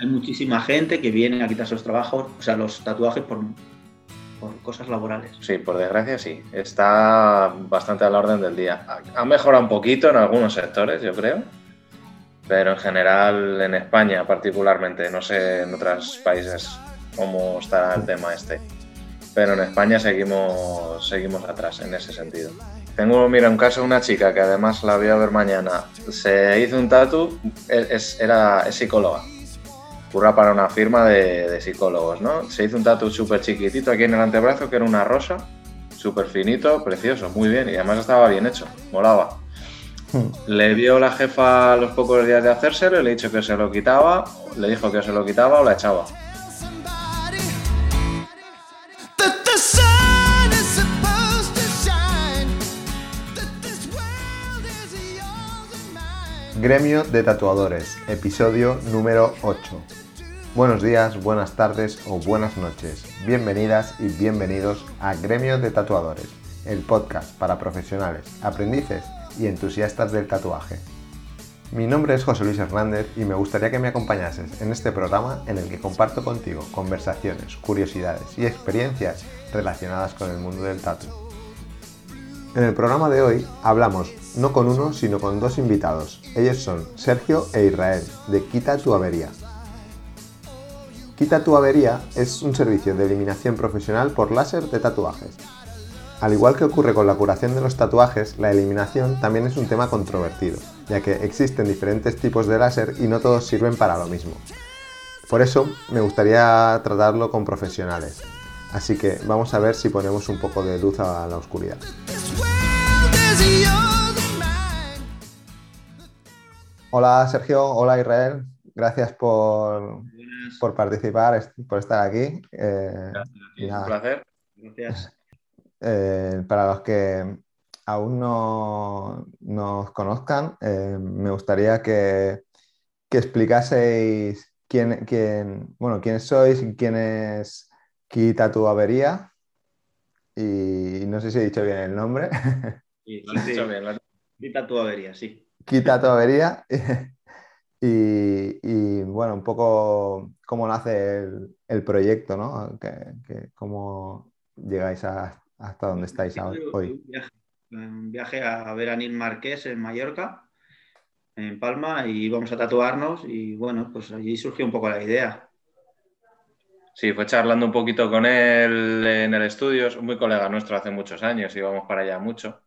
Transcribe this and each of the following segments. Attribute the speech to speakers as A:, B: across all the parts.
A: hay muchísima gente que viene a quitarse los trabajos, o sea, los tatuajes por, por cosas laborales.
B: Sí, por desgracia sí. Está bastante a la orden del día. Ha mejorado un poquito en algunos sectores, yo creo. Pero en general, en España particularmente, no sé en otros países cómo estará el tema este. Pero en España seguimos, seguimos atrás en ese sentido. Tengo, mira, un caso de una chica que además la voy a ver mañana. Se hizo un tatu, es, era, es psicóloga curra para una firma de, psicólogos, ¿no? Se hizo un tatu súper chiquitito aquí en el antebrazo, que era una rosa, súper finito, precioso, muy bien, y además estaba bien hecho, molaba. Hmm. Le vio la jefa a los pocos días de hacérselo y le dicho que se lo quitaba, le dijo que se lo quitaba o la echaba.
C: Gremio de Tatuadores, episodio número 8. Buenos días, buenas tardes o buenas noches. Bienvenidas y bienvenidos a Gremio de Tatuadores, el podcast para profesionales, aprendices y entusiastas del tatuaje. Mi nombre es José Luis Hernández y me gustaría que me acompañases en este programa en el que comparto contigo conversaciones, curiosidades y experiencias relacionadas con el mundo del tatu. En el programa de hoy hablamos no con uno, sino con dos invitados. Ellos son Sergio e Israel, de Quita tu avería. Quita tu avería es un servicio de eliminación profesional por láser de tatuajes. Al igual que ocurre con la curación de los tatuajes, la eliminación también es un tema controvertido, ya que existen diferentes tipos de láser y no todos sirven para lo mismo. Por eso me gustaría tratarlo con profesionales. Así que vamos a ver si ponemos un poco de luz a la oscuridad. Hola Sergio, hola Israel, gracias por, por participar, por estar aquí.
B: Eh, un placer.
A: Gracias.
C: Eh, para los que aún no nos conozcan, eh, me gustaría que, explicaseis quién, quién, bueno, quiénes sois, quién es Quita tu avería. Y no sé si he dicho bien el nombre.
A: Sí, lo has dicho bien. Quita tu avería, sí.
C: Quita tu avería. Y, bueno, un poco cómo nace el, proyecto, ¿no? Que, cómo llegáis hasta donde estáis hoy.
A: Un viaje, a ver a Nil Marqués en Mallorca, en Palma, y vamos a tatuarnos y bueno, pues allí surgió un poco la idea.
B: Sí, fue charlando un poquito con él en el estudio, es muy colega nuestro hace muchos años, íbamos para allá mucho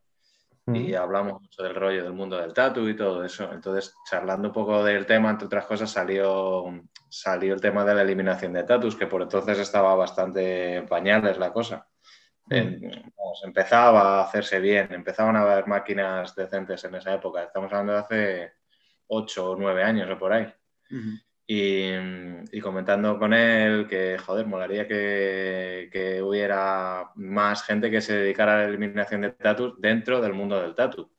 B: y hablamos mucho del rollo del mundo del tatu y todo eso. Entonces, charlando un poco del tema, entre otras cosas, salió, salió el tema de la eliminación de tatus, que por entonces estaba bastante en pañales la cosa. empezaba a hacerse bien, empezaban a haber máquinas decentes en esa época. Estamos hablando de hace 8 o 9 años o por ahí. Y, comentando con él que, joder, molaría que, hubiera más gente que se dedicara a la eliminación de tatus dentro del mundo del tatu.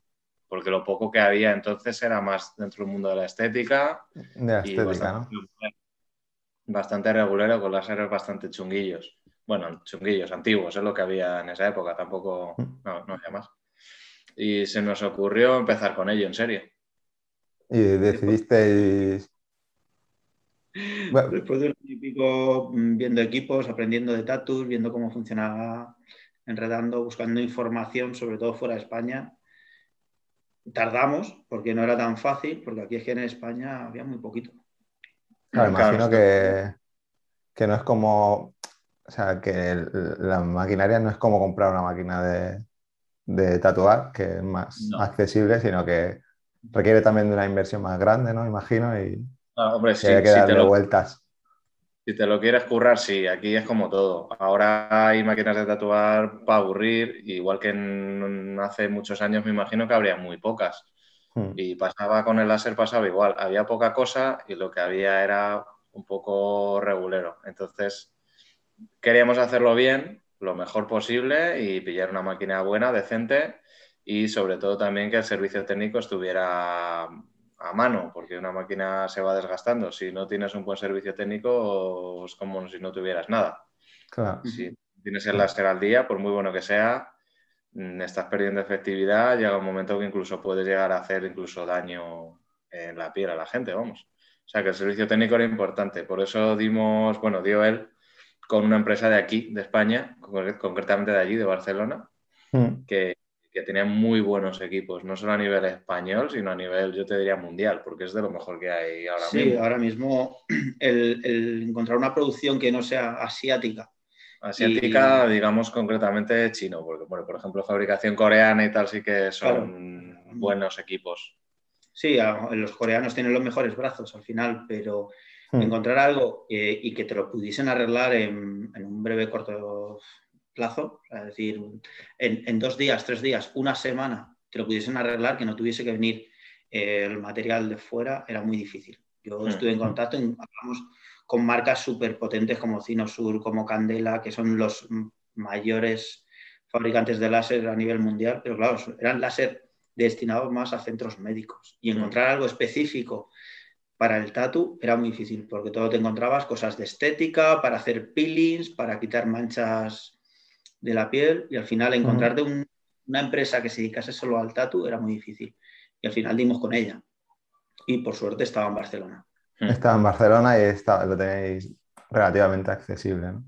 B: Porque lo poco que había entonces era más dentro del mundo de la estética.
C: De la estética, bastante, ¿no?
B: Bastante regulero, con láseres bastante chunguillos. Bueno, chunguillos, antiguos, es lo que había en esa época, tampoco, mm. no, no había más. Y se nos ocurrió empezar con ello, en serio.
C: Y decidisteis
A: Después de un año y pico mm, viendo equipos, aprendiendo de tatus, viendo cómo funcionaba, enredando, buscando información, sobre todo fuera de España. Tardamos porque no era tan fácil, porque aquí es que en España había muy poquito.
C: Claro, imagino que, que no es como, o sea, que la maquinaria no es como comprar una máquina de, de tatuar, que es más accesible, sino que requiere también de una inversión más grande, ¿no? Imagino, y,
B: Ah, hombre, sí,
C: si, te lo, vueltas.
B: Si te lo quieres currar, sí, aquí es como todo. Ahora hay máquinas de tatuar para aburrir, igual que hace muchos años me imagino que habría muy pocas. Hmm. Y pasaba con el láser, pasaba igual. Había poca cosa y lo que había era un poco regulero. Entonces, queríamos hacerlo bien, lo mejor posible y pillar una máquina buena, decente y sobre todo también que el servicio técnico estuviera a mano, porque una máquina se va desgastando. Si no tienes un buen servicio técnico, es como si no tuvieras nada. Si tienes el láser al día, por muy bueno que sea, mm, estás perdiendo efectividad, llega un momento que incluso puedes llegar a hacer incluso daño en la piel a la gente, vamos. O sea que el servicio técnico era importante. Por eso dimos, bueno, dio él con una empresa de aquí, de España, concretamente de allí, de Barcelona, mm. que, tenía muy buenos equipos, no solo a nivel español, sino a nivel, yo te diría, mundial, porque es de lo mejor que hay ahora mismo.
A: Sí, ahora mismo el, encontrar una producción que no sea asiática.
B: Asiática, digamos concretamente chino, porque, bueno, por ejemplo, fabricación coreana y tal sí que son buenos equipos.
A: Sí, los coreanos tienen los mejores brazos al final, pero hmm. encontrar algo y que te lo pudiesen arreglar en, un breve corto plazo, es decir, en, dos días, tres días, una semana, te lo pudiesen arreglar, que no tuviese que venir eh, el material de fuera, era muy difícil. Yo hmm. estuve en contacto, hablamos con marcas súper potentes como Cinosur, como Candela, que son los mayores fabricantes de láser a nivel mundial, pero claro, eran láser destinados más a centros médicos. Y mm. encontrar algo específico para el tatu era muy difícil, porque todo te encontrabas cosas de estética, para hacer peelings, para quitar manchas de la piel, y al final encontrarte una empresa que se dedicase solo al tatu era muy difícil. Y al final dimos con ella. Y por suerte estaba en Barcelona.
C: Mm. Estaba en Barcelona y lo tenéis relativamente accesible. ¿no?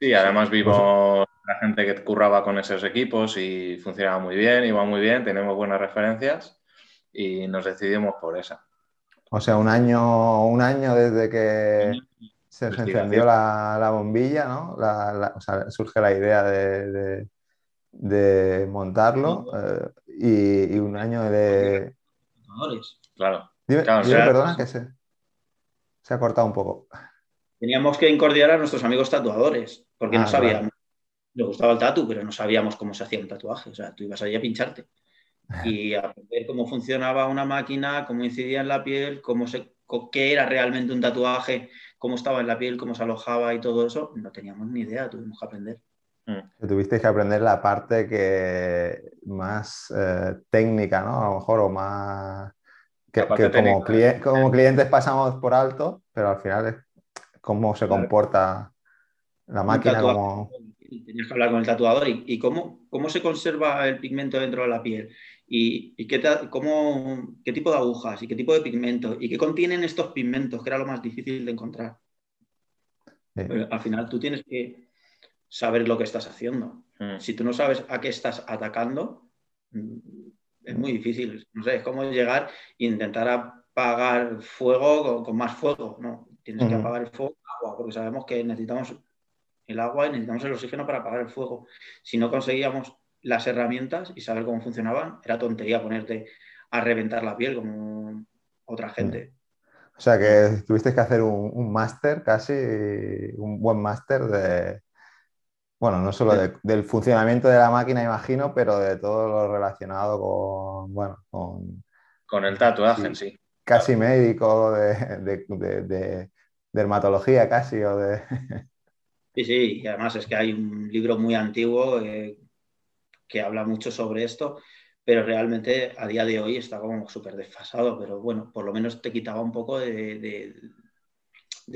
B: Sí, además vimos la gente que curraba con esos equipos y funcionaba muy bien, iba muy bien, tenemos buenas referencias y nos decidimos por esa.
C: O sea, un año, un año desde que se encendió la, bombilla, ¿no? o sea, surge la idea de, montarlo eh, y, un año de...
B: Claro.
C: Dime, perdona, que se, se ha cortado un poco.
A: Teníamos que incordiar a nuestros amigos tatuadores, porque no ah, sabíamos le gustaba el tatu, pero no sabíamos cómo se hacía un tatuaje. O sea, tú ibas allí a pincharte y a ver cómo funcionaba una máquina, cómo incidía en la piel, cómo se, qué era realmente un tatuaje, cómo estaba en la piel, cómo se alojaba y todo eso. No teníamos ni idea, tuvimos que aprender.
C: Mm. Tuviste que aprender la parte que más eh, técnica, ¿no? A lo mejor, o más... Que, como, como, clientes pasamos por alto, pero al final es cómo se comporta la máquina. Como
A: tenías que hablar con el tatuador y, cómo, cómo se conserva el pigmento dentro de la piel y, qué, cómo, qué tipo de agujas y qué tipo de pigmento y qué contienen estos pigmentos, que era lo más difícil de encontrar. Al final tú tienes que saber lo que estás haciendo. Mm. Si tú no sabes a qué estás atacando, mm, es muy difícil. No sé, es como llegar e intentar apagar fuego con, más fuego. No, tienes que apagar el fuego con agua, porque sabemos que necesitamos el agua y necesitamos el oxígeno para apagar el fuego. Si no conseguíamos las herramientas y saber cómo funcionaban, era tontería ponerte a reventar la piel como otra gente.
C: O sea que tuviste que hacer un, máster casi, un buen máster de, bueno, no solo del funcionamiento de la máquina, imagino, pero de todo lo relacionado con, bueno, con...
B: Con el tatuaje en sí.
C: Casi médico, de, de, dermatología casi, o de...
A: Sí, sí, y además es que hay un libro muy antiguo eh, que habla mucho sobre esto, pero realmente a día de hoy está como súper desfasado, pero bueno, por lo menos te quitaba un poco de,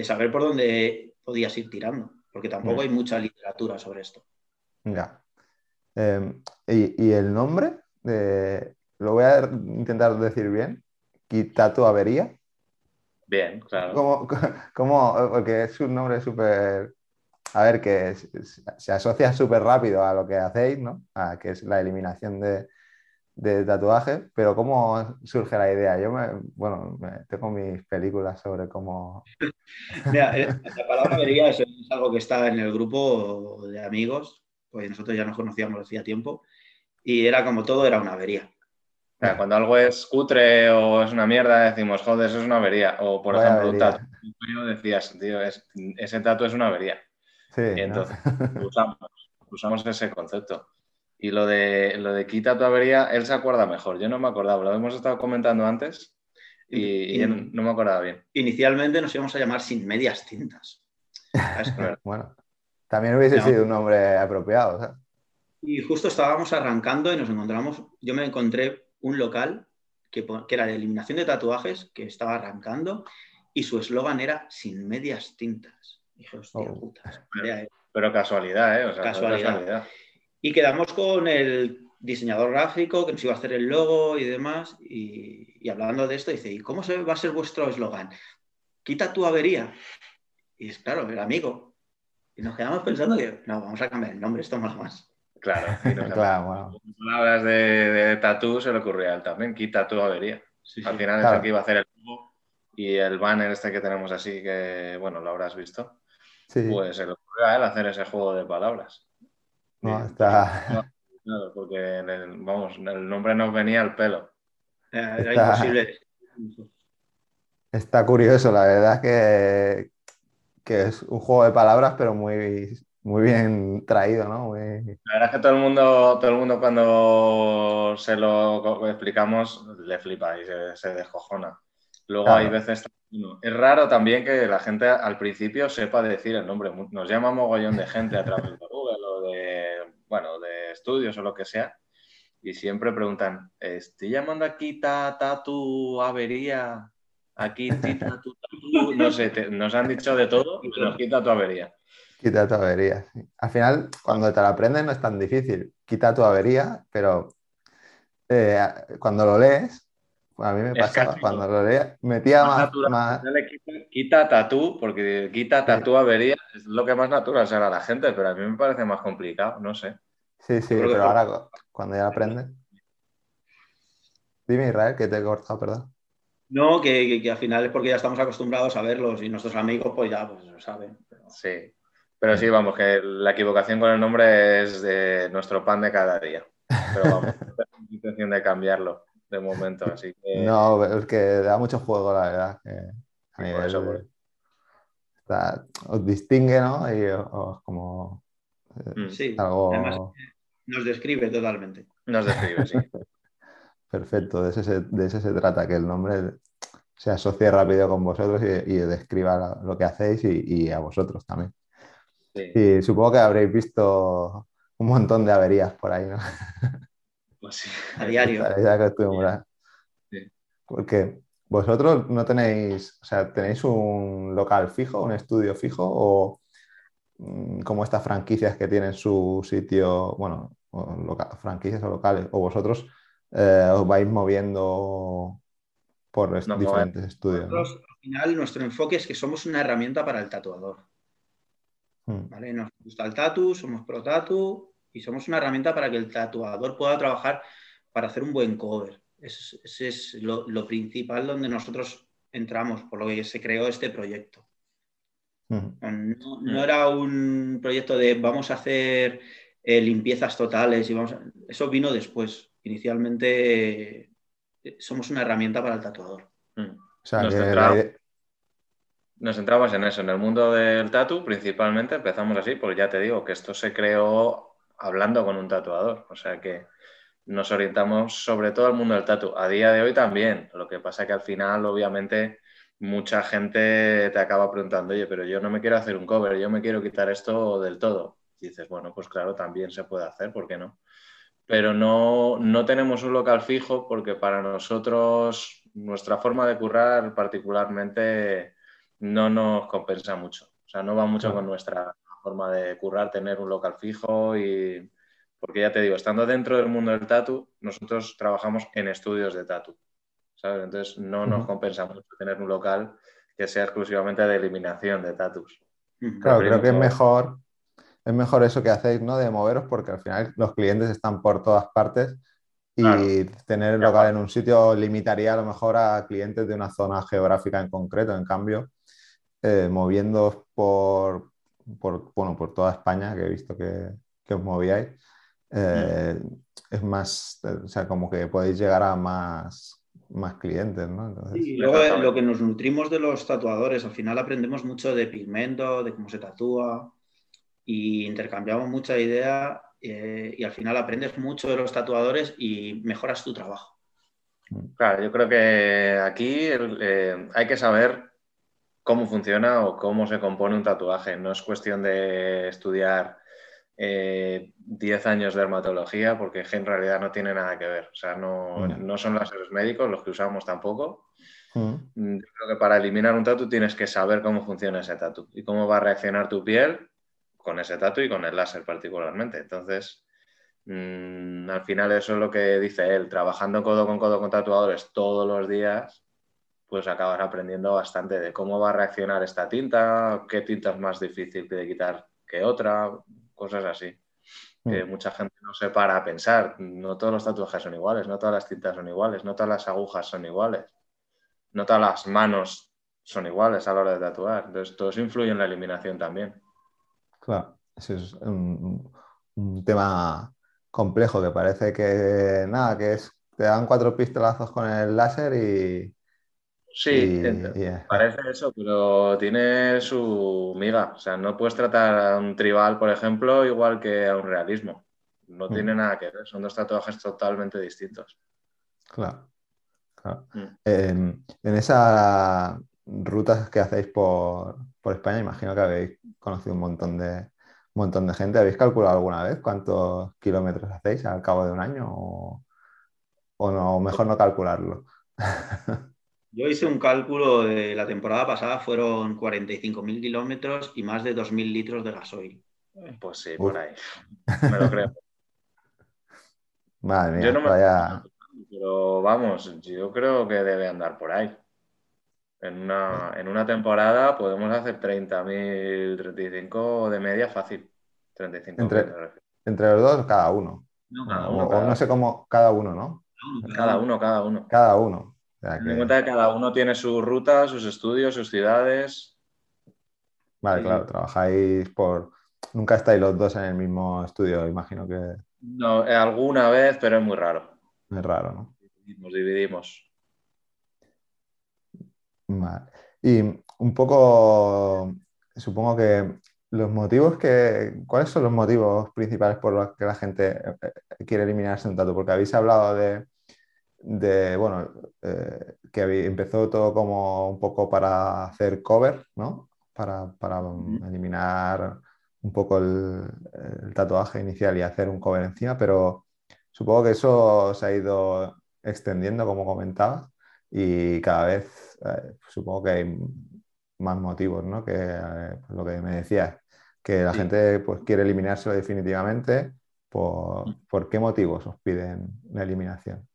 A: saber por dónde podías ir tirando, porque tampoco mm. hay mucha literatura sobre esto.
C: Ya. Em, ¿y, el nombre? lo voy a intentar decir bien. Quitatu Avería.
B: Bien, claro.
C: ¿Cómo, cómo, porque es un nombre súper a ver, que se asocia súper rápido a lo que hacéis, ¿no? A que es la eliminación de, tatuajes, pero ¿cómo surge la idea? Yo, me, bueno, tengo mis películas sobre cómo...
A: Mira, eh, la palabra avería es, algo que está en el grupo de amigos, pues nosotros ya nos conocíamos hacía tiempo, y era como todo era una avería.
B: cuando algo es cutre o es una mierda, decimos, joder, eso es una avería. O, por ejemplo, un tatu. Decías, tío, ese tatu es una avería y entonces usamos, ese concepto. Y lo de, lo de quita tu avería, él se acuerda mejor. Yo no me acordaba, lo hemos estado comentando antes y, no me acordaba bien.
A: Inicialmente nos íbamos a llamar sin medias tintas.
C: bueno, también hubiese sido un nombre apropiado.
A: Y justo estábamos arrancando y nos encontramos, yo me encontré un local que, que era de eliminación de tatuajes que estaba arrancando y su eslogan era sin medias tintas. Dije, hostia, oh.
B: Pero, casualidad, ¿eh? casualidad.
A: Y quedamos con el diseñador gráfico que nos iba a hacer el logo y demás. Y, hablando de esto, dice, ¿y cómo se va a ser vuestro eslogan? quita tu avería. Y es claro, el amigo. Y nos quedamos pensando que, no, vamos a cambiar el nombre, esto mola más.
B: Claro,
C: claro, bueno.
B: Palabras de, de tatú se le ocurría a él también, quita tu avería.
A: Sí,
B: Al
A: sí.
B: final es
C: Claro.
B: el que iba a hacer el logo y el banner este que tenemos así, que bueno, lo habrás visto,
C: Sí,
B: pues se le ocurrió a él hacer ese juego de palabras.
C: No, está,
B: porque en el- vamos, el nombre nos venía al pelo.
A: Era, era
C: Está-
A: imposible.
C: está curioso, la verdad que, que es un juego de palabras, pero muy, muy bien traído, ¿no? Muy-
B: La verdad es que todo el mundo, todo el mundo cuando se lo explicamos le flipa y se, se descojona. Luego
C: Claro.
B: hay veces. Es raro también que la gente al principio sepa decir el nombre. Nos llama mogollón de gente a través de Google o de, bueno, de estudios o lo que sea. Y siempre preguntan, ¿estoy llamando aquí ta, tatu avería? Aquí ti, tatu, tatu. No sé, nos han dicho de todo, pero quita tu avería.
C: Quita tu avería. sí. Al final, cuando te la aprendes no es tan difícil. Quita tu avería, pero eh, cuando lo lees, a mí me pasaba, cuando lo leía, metía
B: Más
C: más,
B: natural.
C: más-
B: Dale, quita, quita tatú, porque quita tatú avería es lo que más natural será a la gente, pero a mí me parece más complicado, no sé.
C: Sí, sí,
A: Creo
C: pero ahora cu- cuando ya aprendes. Dime, Israel, que te he cortado, perdón.
A: No, que, que- que al final es porque ya estamos acostumbrados a verlos y nuestros amigos pues ya pues, lo saben. Pero-
B: Sí. Pero sí, vamos, que la equivocación con el nombre es de nuestro pan de cada día. Pero vamos, no tengo intención de cambiarlo de momento, así que
C: No, es que da mucho juego, la verdad. que a
B: por eso,
C: de-
B: por-
C: está- os distingue, ¿no? Y os, como eh,
B: mm,
A: Sí,
C: algo
A: además nos describe totalmente.
B: nos describe, sí.
C: perfecto. De eso, se, de eso se trata, que el nombre se asocie rápido con vosotros y, y describa lo que hacéis y, y a vosotros también.
B: Sí,
C: Y supongo que habréis visto un montón de averías por ahí, ¿no?
B: pues sí.
A: A diario.
B: Sí.
C: Porque vosotros no tenéis, o sea, ¿tenéis un local fijo, un estudio fijo o mm, como estas franquicias que tienen su sitio, bueno, o loca- franquicias o locales, o vosotros eh, os vais moviendo por
B: Nos
C: diferentes estudios? ¿no?
A: Nosotros, al final, nuestro enfoque es que somos una herramienta para el tatuador.
C: Mm,
A: ¿vale? Nos gusta el tatu, somos pro tatu y somos una herramienta para que el tatuador pueda trabajar para hacer un buen cover. Ese es, ese es lo, lo principal donde nosotros entramos, por lo que se creó este proyecto. No, no era un proyecto de vamos a hacer eh, limpiezas totales y vamos a- Eso vino después. Inicialmente eh, somos una herramienta para el tatuador.
B: Mm.
C: O sea,
B: Nos
C: idea-
B: centramos en eso, en el mundo del tatu principalmente, empezamos así, porque ya te digo que esto se creó hablando con un tatuador, o sea que nos orientamos sobre todo al mundo del tatu. A día de hoy también, lo que pasa que al final obviamente mucha gente te acaba preguntando, oye, pero yo no me quiero hacer un cover, yo me quiero quitar esto del todo. Y dices, bueno, pues claro, también se puede hacer, ¿por qué no? Pero no, no tenemos un local fijo porque para nosotros nuestra forma de currar particularmente no nos compensa mucho. O sea, no va mucho con nuestra forma de currar, tener un local fijo y... Porque ya te digo, estando dentro del mundo del tatu, nosotros trabajamos en estudios de tatu, ¿sabes? Entonces no nos compensa mucho tener un local que sea exclusivamente de eliminación de tatus.
C: Claro, creo que es mejor, es mejor eso que hacéis, ¿no? De moveros, porque al final los clientes están por todas partes y
B: Claro.
C: tener el local
B: claro.
C: en un sitio limitaría a lo mejor a clientes de una zona geográfica en concreto. En cambio, eh, moviéndoos por, por, bueno, por toda España, que he visto que, que os movíais, eh, es más, o sea, como que podéis llegar a más, más clientes, ¿no? Entonces,
A: Y luego eh, lo que nos nutrimos de los tatuadores, al final aprendemos mucho de pigmento, de cómo se tatúa y intercambiamos mucha idea eh, y al final aprendes mucho de los tatuadores y mejoras tu trabajo.
B: Claro, yo creo que aquí el- eh, hay que saber cómo funciona o cómo se compone un tatuaje. No es cuestión de estudiar eh, 10 años de dermatología porque en realidad no tiene nada que ver. O sea, no,
C: No.
B: no son láseres médicos los que usamos tampoco.
C: Mm,
B: Yo creo que para eliminar un tatu tienes que saber cómo funciona ese tatu y cómo va a reaccionar tu piel con ese tatu y con el láser particularmente. Entonces, mm, al final eso es lo que dice él, trabajando codo con codo con tatuadores todos los días, pues acabas aprendiendo bastante de cómo va a reaccionar esta tinta, qué tinta es más difícil de quitar que otra, cosas así. Que mm. mucha gente no se para a pensar. No todos los tatuajes son iguales, no todas las tintas son iguales, no todas las agujas son iguales, no todas las manos son iguales a la hora de tatuar. Entonces, todo eso influye en la eliminación también.
C: Claro, ese es un, tema complejo que parece que nada, que es te dan cuatro pistolazos con el láser y.
B: Sí, parece eso, pero tiene su miga. O sea, no puedes tratar a un tribal, por ejemplo, igual que a un realismo. No mm. tiene nada que ver, son dos tatuajes totalmente distintos.
C: Claro. Mm. en esas rutas que hacéis por, por España, imagino que habéis conocido un montón de, montón de gente. ¿Habéis calculado alguna vez cuántos kilómetros hacéis al cabo de un año o, no, mejor no calcularlo?
A: Yo hice un cálculo de la temporada pasada, fueron 45.000 kilómetros y más de 2.000 litros de gasoil.
B: Pues sí, por ahí. Me lo creo.
C: Madre mía, yo no me vaya...
B: Pero vamos, yo creo que debe andar por ahí. En una, en una temporada podemos hacer 30.000, 35 de media fácil. 35
C: entre, entre los dos, cada uno. No, cada uno, o, no sé cómo, cada uno, ¿no?
B: Cada uno, cada uno.
C: Cada uno.
B: Ten en cuenta que cada uno tiene su ruta, sus estudios, sus ciudades.
C: Vale, claro, trabajáis por. Nunca estáis los dos en el mismo estudio, imagino que.
B: No, alguna vez, pero es muy raro.
C: Es raro, ¿no?
B: Nos dividimos.
C: Y un poco, supongo que los motivos que, ¿cuáles son los motivos principales por los que la gente eh, eh, quiere eliminarse un tatu? Porque habéis hablado de, de bueno, eh, que empezó todo como un poco para hacer cover, ¿no? Para, para eliminar un poco el, el, tatuaje inicial y hacer un cover encima, pero supongo que eso se ha ido extendiendo, como comentabas, y cada vez eh, supongo que hay más motivos, ¿no? Que eh, pues lo que me decías, que la gente pues, quiere eliminárselo definitivamente. Por, mm. ¿Por qué motivos os piden la eliminación?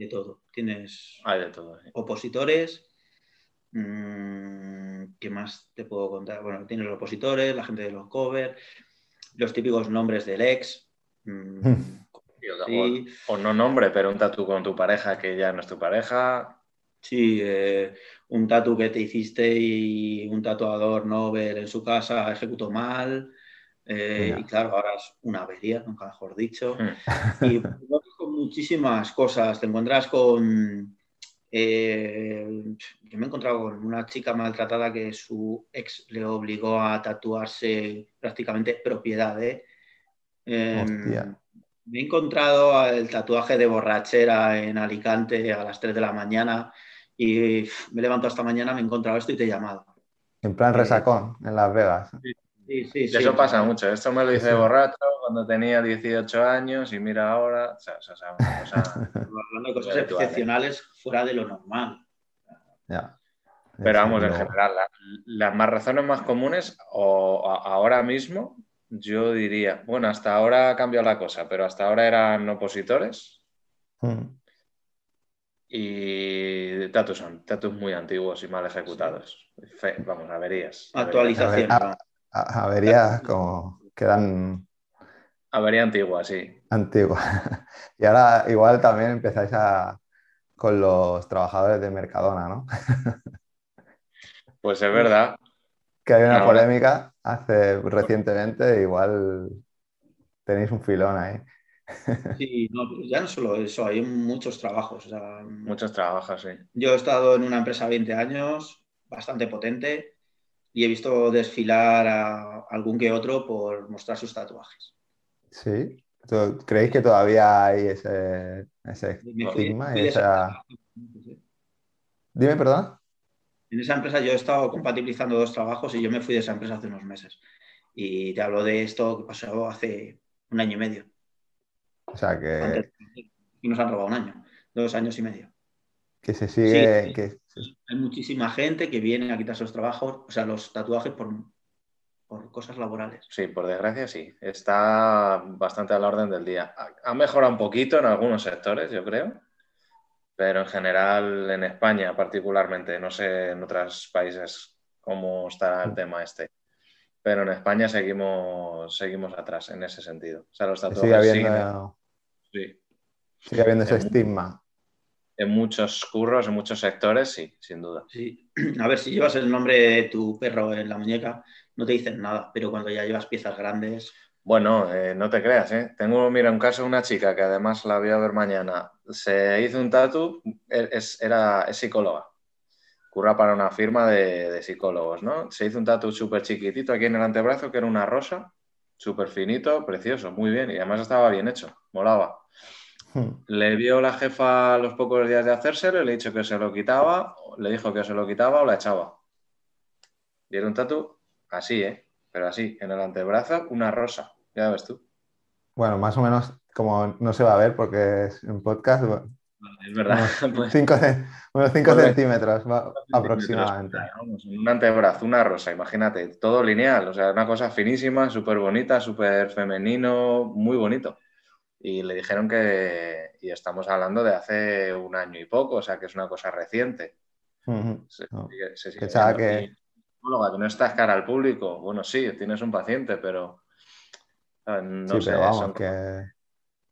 A: De todo. Tienes
B: hay de todo,
A: opositores. Mm, ¿Qué más te puedo contar? Bueno, tienes los opositores, la gente de los covers, los típicos nombres del ex. Mm,
B: o, no nombre, pero un tatu con tu pareja que ya no es tu pareja.
A: Sí, eh, un tatu que te hiciste y un tatuador no ver en su casa ejecutó mal. Eh, y claro, ahora es una avería, nunca mejor dicho. Hmm. Y muchísimas cosas. Te encuentras con. Eh, yo me he encontrado con una chica maltratada que su ex le obligó a tatuarse prácticamente propiedad. Em, me he encontrado el tatuaje de borrachera en Alicante a las 3 de la mañana y me he levantado esta mañana, me he encontrado esto y te he llamado.
C: En plan resacón, en Las Vegas.
B: Sí, sí, sí. Eso pasa mucho. Esto me lo hice borracho cuando tenía 18 años y mira ahora. O sea, o sea,
A: Hablando de cosas excepcionales fuera de lo normal.
B: Pero vamos, en general, las más razones más comunes, o ahora mismo, yo diría, bueno, hasta ahora ha cambiado la cosa, pero hasta ahora eran opositores. Hmm y tatus son tatus muy antiguos y mal ejecutados. vamos, averías.
A: Actualización.
C: Averías como quedan.
B: Avería antigua, sí.
C: Antigua. Y ahora igual también empezáis a con los trabajadores de Mercadona, ¿no?
B: Pues es verdad.
C: Que hay una polémica hace recientemente, igual tenéis un filón ahí.
A: Sí, no, ya no solo eso, hay muchos trabajos.
B: muchos trabajos, sí.
A: Yo he estado en una empresa 20 años, bastante potente, y he visto desfilar a algún que otro por mostrar sus tatuajes.
C: Sí. ¿Creéis que todavía hay ese, ese estigma? Dime, perdón.
A: En esa empresa yo he estado compatibilizando dos trabajos y yo me fui de esa empresa hace unos meses. Y te hablo de esto que pasó hace un año y medio.
C: O sea que.
A: y nos han robado un año, dos años y medio.
C: Que se sigue. que...
A: Hay muchísima gente que viene a quitarse los trabajos, o sea, los tatuajes por, por cosas laborales.
B: Sí, por desgracia sí. Está bastante a la orden del día. Ha mejorado un poquito en algunos sectores, yo creo. pero en general en España particularmente, no sé en otros países cómo está el tema este, pero en España seguimos, seguimos atrás en ese sentido. O sea, los tatuajes
C: Sigue habiendo,
B: siguen- sí.
C: sigue habiendo ese
B: En-
C: estigma.
B: En muchos curros, en muchos sectores, sí, sin duda.
A: Sí. A ver, si llevas el nombre de tu perro en la muñeca, no te dicen nada, pero cuando ya llevas piezas grandes,
B: Bueno, eh, no te creas, ¿eh? Tengo, mira, un caso de una chica que además la voy a ver mañana. Se hizo un tatu, es, era, es psicóloga. Curra para una firma de, de psicólogos, ¿no? Se hizo un tatu súper chiquitito aquí en el antebrazo, que era una rosa, súper finito, precioso, muy bien. Y además estaba bien hecho, molaba.
C: Hmm.
B: Le vio la jefa a los pocos días de hacérselo y le dicho que se lo quitaba, le dijo que se lo quitaba o la echaba. Y era un tatu así, ¿eh? Pero así, en el antebrazo, una rosa. Ya ves tú.
C: Bueno, más o menos, como no se va a ver porque es un podcast,
B: Es verdad.
C: 5 unos 5
B: Pues,
C: centímetros va- aproximadamente.
B: vamos, un antebrazo, una rosa, imagínate, todo lineal, o sea, una cosa finísima, súper bonita, súper femenino, muy bonito. Y le dijeron que, y estamos hablando de hace un año y poco, o sea, que es una cosa reciente. Se,
C: No. que-
B: psicóloga, que no estás cara al público. Bueno, sí, tienes un paciente, pero no
C: sí,
B: sé,
C: pero vamos,
B: son-
C: que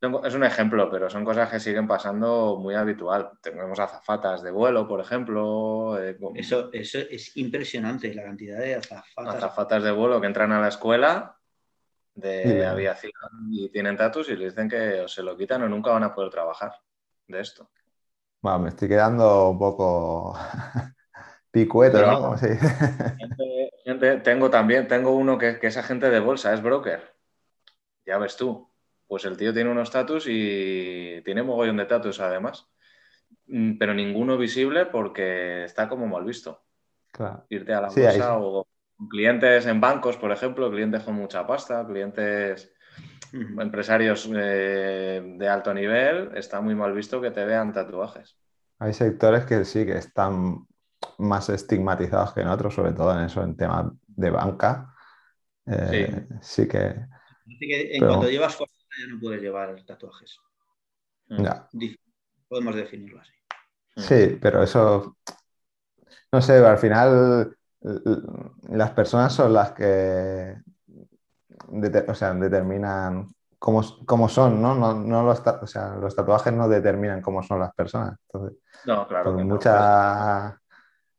B: son- es un ejemplo, pero son cosas que siguen pasando muy habitual. Tenemos azafatas de vuelo, por ejemplo, eh, con-
A: eso, eso es impresionante, la cantidad de azafatas.
B: azafatas de vuelo que entran a la escuela de
C: Sí,
B: aviación y tienen tatus y les dicen que o se lo quitan o nunca van a poder trabajar de esto.
C: bueno, me estoy quedando un poco picueto, ¿no?
B: Gente- gente- tengo también, tengo uno que, que es agente de bolsa, es broker. Ya ves tú. Pues el tío tiene unos tatus y tiene mogollón de tatus además. Mm, Pero ninguno visible porque está como mal visto.
C: Claro.
B: Irte a la
C: Sí,
B: bolsa
C: sí.
B: o clientes en bancos, por ejemplo, clientes con mucha pasta, clientes empresarios eh, de alto nivel, está muy mal visto que te vean tatuajes.
C: Hay sectores que sí que están más estigmatizados que en otros, sobre todo en eso, en temas de banca. Eh, sí. que
A: Así que en
C: Pero-
A: cuanto llevas fuerza ya no puedes llevar tatuajes.
B: Mm.
C: ya.
A: Podemos definirlo así.
C: Sí, pero eso, no sé, al final las personas son las que o sea, determinan cómo, cómo son, ¿no? No, no los, o sea, los tatuajes no determinan cómo son las personas. Entonces,
B: No, claro.
C: por
B: no.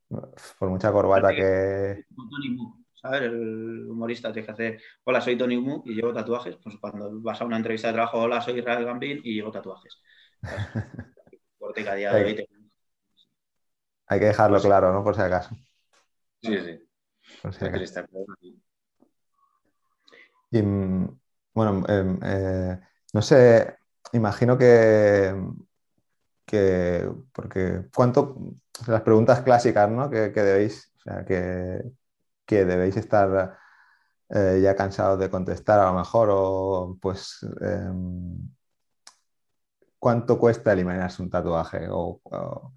C: Por mucha corbata que...
A: Tony ¿sabes? El humorista te que hacer, hola, soy Tony Moo y llevo tatuajes. Pues cuando vas a una entrevista de trabajo, hola, soy Israel Gambín y llevo tatuajes. Corte que a día de hoy te-
C: Hay que dejarlo
B: Pues
C: claro, ¿no? Por si acaso.
B: Sí, sí.
C: por si acaso. Y bueno, em, eh, no sé, imagino que, que porque cuánto, las preguntas clásicas, ¿no? Que, que debéis, o sea, que, que debéis estar eh, ya cansados de contestar a lo mejor, o pues em, ¿cuánto cuesta eliminarse un tatuaje? O, o,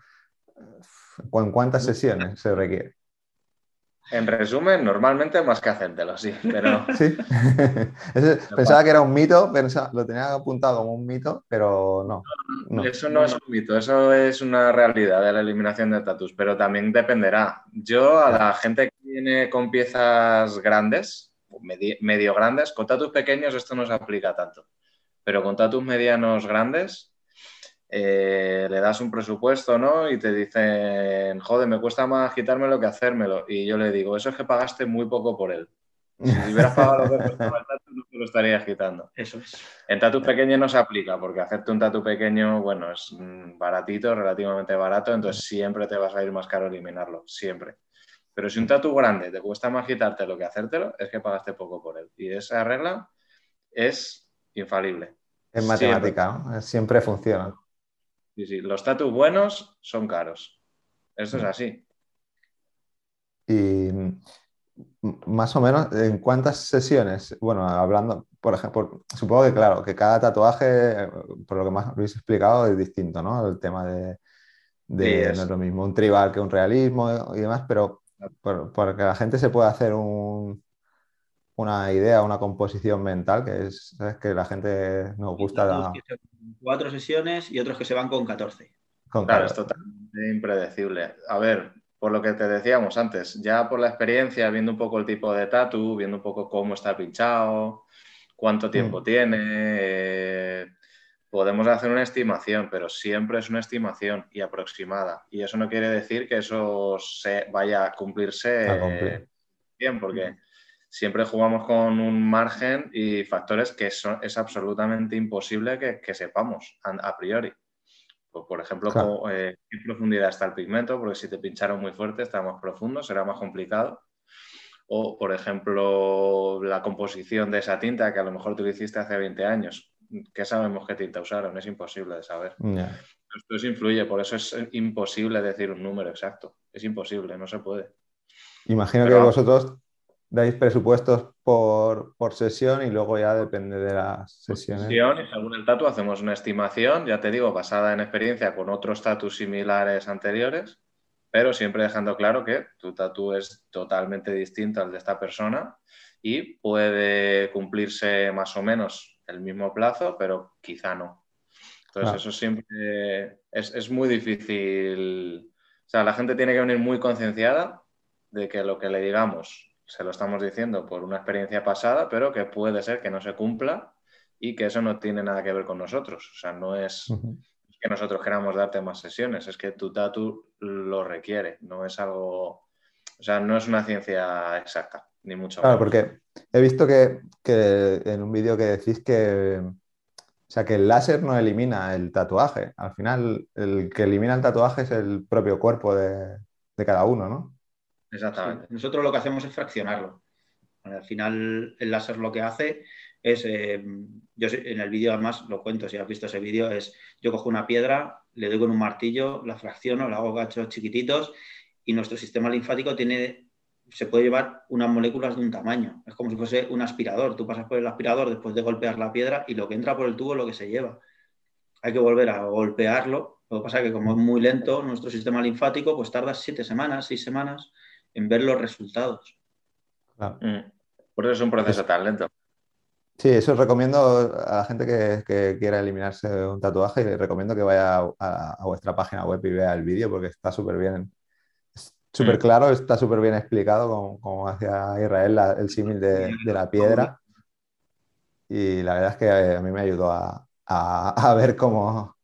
C: ¿cu- ¿cuántas sesiones se requiere?
B: En resumen, normalmente más que hacértelo, sí, pero
C: Sí. Pensaba que era un mito, pensa- lo tenía apuntado como un mito, pero no. no.
B: eso no es un mito, eso es una realidad de la eliminación de tatus, pero también dependerá. Yo a la gente que viene con piezas grandes, medi- medio grandes, con tatus pequeños esto no se aplica tanto, pero con tatus medianos grandes eh, le das un presupuesto, ¿no? Y te dicen, joder, me cuesta más quitármelo que hacérmelo. Y yo le digo, eso es que pagaste muy poco por él. Si hubieras pagado lo que costaba el tatu, no te lo estarías quitando.
A: Eso es.
B: En tatu pequeño no se aplica, porque hacerte un tatu pequeño, bueno, es mm, baratito, relativamente barato, entonces siempre te vas a ir más caro eliminarlo, siempre. Pero si un tatu grande te cuesta más quitártelo que hacértelo, es que pagaste poco por él. Y esa regla es infalible.
C: Es
B: Siempre.
C: matemática, ¿no? Siempre funciona.
B: Sí, sí, los tatus buenos son caros. Esto
C: Mm.
B: es así.
C: Y mm, más o menos, ¿en cuántas sesiones? Bueno, hablando, por ejemplo, supongo que claro, que cada tatuaje, por lo que más habéis explicado, es distinto, ¿no? El tema de, de-
B: Sí, es-
C: no es lo mismo un tribal que un realismo y demás, pero por, para que la gente se pueda hacer un- una idea, una composición mental, que es, ¿sabes? que la gente nos gusta. La-
A: con cuatro sesiones y otros que se van con 14.
B: claro, es totalmente impredecible. A ver, por lo que te decíamos antes, ya por la experiencia, viendo un poco el tipo de tatu, viendo un poco cómo está pinchado, cuánto tiempo mm. tiene, eh, podemos hacer una estimación, pero siempre es una estimación y aproximada. Y eso no quiere decir que eso se vaya a cumplirse bien, porque siempre jugamos con un margen y factores que es absolutamente imposible que, sepamos a, priori. Pues, por ejemplo, eh, qué profundidad está el pigmento, porque si te pincharon muy fuerte está más profundo, será más complicado. O, por ejemplo, la composición de esa tinta que a lo mejor tú hiciste hace 20 años. ¿Qué sabemos qué tinta usaron? Es imposible de saber. Esto eso influye, por eso es imposible decir un número exacto. Es imposible, no se puede.
C: Imagino que vosotros dais presupuestos por, sesión y luego ya depende de las sesiones.
B: Sesión y según el tatu hacemos una estimación, ya te digo, basada en experiencia con otros tatus similares anteriores, pero siempre dejando claro que tu tatu es totalmente distinto al de esta persona y puede cumplirse más o menos el mismo plazo, pero quizá no. Entonces eso siempre es, es muy difícil. O sea, la gente tiene que venir muy concienciada de que lo que le digamos se lo estamos diciendo por una experiencia pasada, pero que puede ser que no se cumpla y que eso no tiene nada que ver con nosotros. O sea, no es que nosotros queramos darte más sesiones, es que tu tatu lo requiere, no es algo, o sea, no es una ciencia exacta, ni mucho
C: Claro, porque he visto que, en un vídeo que decís que, o sea, que el láser no elimina el tatuaje. Al final, el que elimina el tatuaje es el propio cuerpo de cada uno, ¿no?
A: Exactamente. Nosotros lo que hacemos es fraccionarlo. Al final, el láser lo que hace es, eh, yo en el vídeo además lo cuento, si has visto ese vídeo, es yo cojo una piedra, le doy con un martillo, la fracciono, la hago gachos chiquititos y nuestro sistema linfático tiene, se puede llevar unas moléculas de un tamaño. Es como si fuese un aspirador. Tú pasas por el aspirador después de golpear la piedra y lo que entra por el tubo es lo que se lleva. Hay que volver a golpearlo. Lo que pasa es que como es muy lento nuestro sistema linfático, pues tarda siete semanas, seis semanas en ver los resultados.
B: Mm. Por eso es un proceso tan lento.
C: Sí, eso recomiendo a la gente que, quiera eliminarse un tatuaje, y recomiendo que vaya a, vuestra página web y vea el vídeo porque está súper bien, súper mm. claro, está súper bien explicado como, hacía Israel el símil de, la piedra. Y la verdad es que a mí me ayudó a, ver cómo,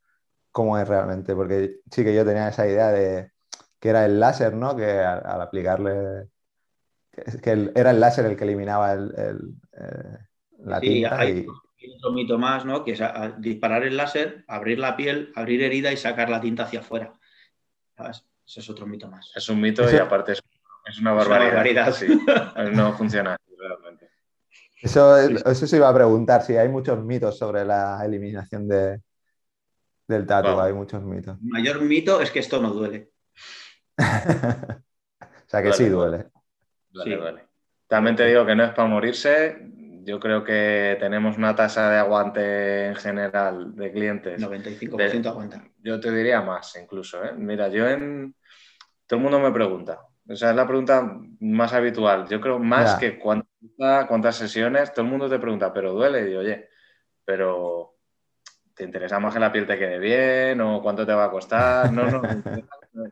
C: cómo es realmente, porque sí que yo tenía esa idea de, que era el láser, ¿no? Que al, aplicarle, que, era el láser el que eliminaba el, eh, la tinta.
A: Hay otro mito más, ¿no? Que es disparar el láser, abrir la piel, abrir herida y sacar la tinta hacia afuera. Ese es otro mito más.
B: Es un mito y aparte es, una barbaridad. no funciona realmente.
C: Eso, eso se iba a preguntar, si hay muchos mitos sobre la eliminación de, del tatu, hay muchos mitos.
A: El mayor mito es que esto no duele.
C: o sea que sí duele.
B: También te digo que no es para morirse. Yo creo que tenemos una tasa de aguante en general de clientes.
A: 95% aguanta.
B: Yo te diría más incluso. ¿eh? Mira, yo en... Todo el mundo me pregunta. O sea, es la pregunta más habitual. Yo creo más que cuántas sesiones, todo el mundo te pregunta, pero duele. Y oye, pero ¿te interesa más que la piel te quede bien o cuánto te va a costar? No, no,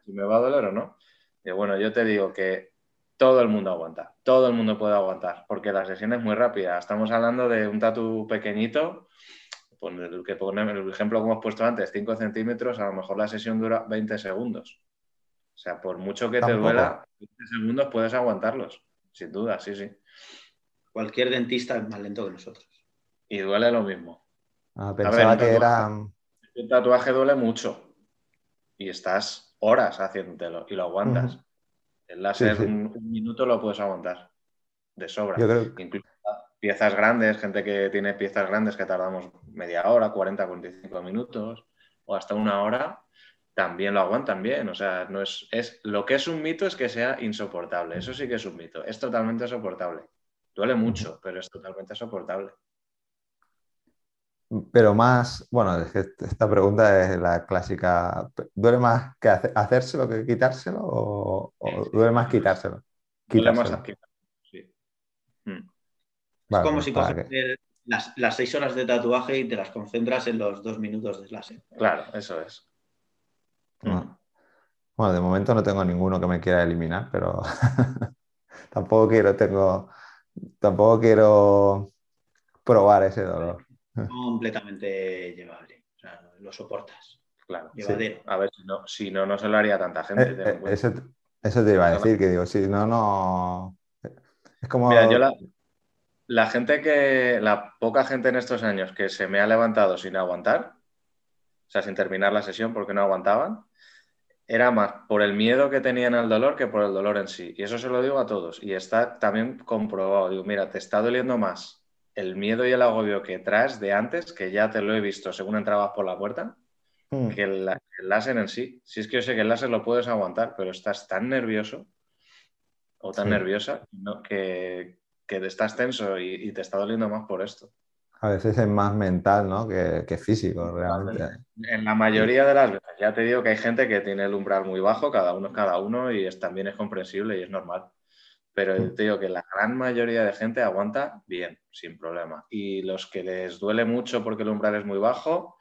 B: si me va a doler o no. Y bueno, yo te digo que todo el mundo aguanta, todo el mundo puede aguantar, porque la sesión es muy rápida. Estamos hablando de un tatu pequeñito, el, que ponemos, el ejemplo que hemos puesto antes, 5 centímetros, a lo mejor la sesión dura 20 segundos. O sea, por mucho que te duela, 20 segundos puedes aguantarlos, sin duda, sí, sí.
A: Cualquier dentista es más lento que nosotros.
B: Y duele lo mismo.
C: Ah, pensaba que era...
B: El tatuaje duele mucho y estás horas haciéndotelo y lo aguantas. El láser Un, minuto lo puedes aguantar de sobra. Incluso piezas grandes, gente que tiene piezas grandes que tardamos media hora, 40, 45 minutos o hasta una hora, también lo aguantan bien. O sea, no es, es lo que es un mito es que sea insoportable. Eso sí que es un mito. Es totalmente soportable. Duele mucho, pero es totalmente soportable.
C: Pero más, bueno, esta pregunta es la clásica. ¿Duele más que hacérselo que quitárselo o, duele más quitárselo?
B: Duele más quitárselo, sí.
A: Mm. es como si coges las, seis horas de tatuaje y te las concentras en los dos minutos de clase.
B: Claro, eso es.
C: Bueno, de momento no tengo ninguno que me quiera eliminar, pero tampoco quiero, tengo, tampoco quiero probar ese dolor.
A: Completamente llevable. O sea, lo soportas.
B: Claro.
A: Llevadero.
B: A ver, si no, si no, no se lo haría tanta gente.
C: Eh, eh, eso, eso te iba a decir, que digo, si no, no. Es como.
B: Mira, yo la, la gente que, la poca gente en estos años que se me ha levantado sin aguantar, o sea, sin terminar la sesión porque no aguantaban, era más por el miedo que tenían al dolor que por el dolor en sí. Y eso se lo digo a todos. Y está también comprobado. Digo, mira, te está doliendo más el miedo y el agobio que traes de antes, que ya te lo he visto según entrabas por la puerta,
C: Mm.
B: que el, el láser en sí. Si es que yo sé que el láser lo puedes aguantar, pero estás tan nervioso o tan
C: Sí.
B: nerviosa ¿no? que, que estás tenso y, y te está doliendo más por esto.
C: A veces es más mental, ¿no? Que, que físico, realmente.
B: En la mayoría de las veces, ya te digo que hay gente que tiene el umbral muy bajo, cada uno es cada uno y es, también es comprensible y es normal. Pero te digo que la gran mayoría de gente aguanta bien, sin problema. Y los que les duele mucho porque el umbral es muy bajo,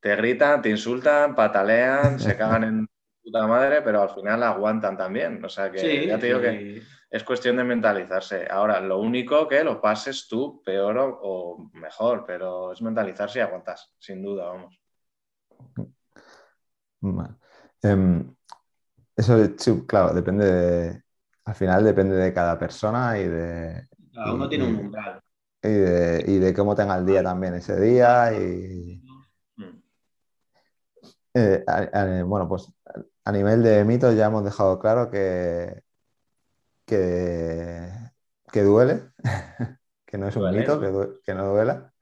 B: te gritan, te insultan, patalean, se cagan en puta madre, pero al final aguantan también. O sea que
A: Sí,
B: ya te digo
A: sí.
B: que es cuestión de mentalizarse. Ahora, lo único que lo pases tú peor o, o mejor, pero es mentalizarse y aguantas, sin duda, vamos.
C: Vale. Em, eso, sí, claro, depende de- Al final depende de cada persona y de,
A: Cada uno tiene un umbral.
C: y de, y de cómo tenga el día también ese día. Y,
B: Mm.
C: eh, a- a- bueno, pues a nivel de mitos ya hemos dejado claro que, que, que duele, que no es un mito, que, no duela,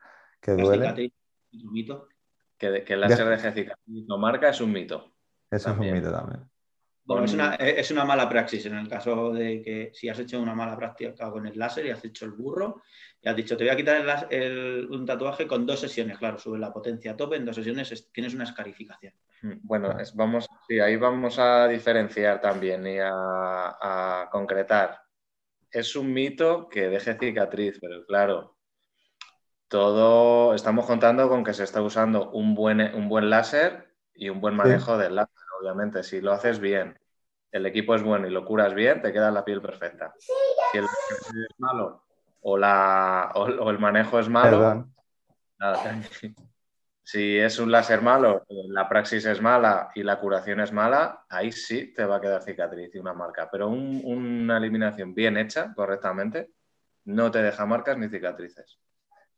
C: que duele.
A: cicatriz es un mito.
B: Que, que el láser cicatriz no marca es un mito.
C: Eso
B: También.
C: es un mito también.
A: Bueno, es una, es una mala praxis en el caso de que si has hecho una mala práctica con el láser y has hecho el burro y has dicho te voy a quitar el un tatuaje con dos sesiones, claro, sube la potencia a tope, en dos sesiones es- tienes una escarificación.
B: Mm, Bueno, es- vamos, sí, ahí vamos a diferenciar también y a, a concretar. Es un mito que deje cicatriz, pero claro, todo estamos contando con que se está usando un buen, un buen láser y un buen manejo del láser, obviamente. Si lo haces bien, el equipo es bueno y lo curas bien, te queda la piel perfecta. Si el láser es malo o, la, o- o el manejo es malo. Nada. Si es un láser malo, la praxis es mala y la curación es mala, ahí sí te va a quedar cicatriz y una marca. Pero un- una eliminación bien hecha, correctamente, no te deja marcas ni cicatrices.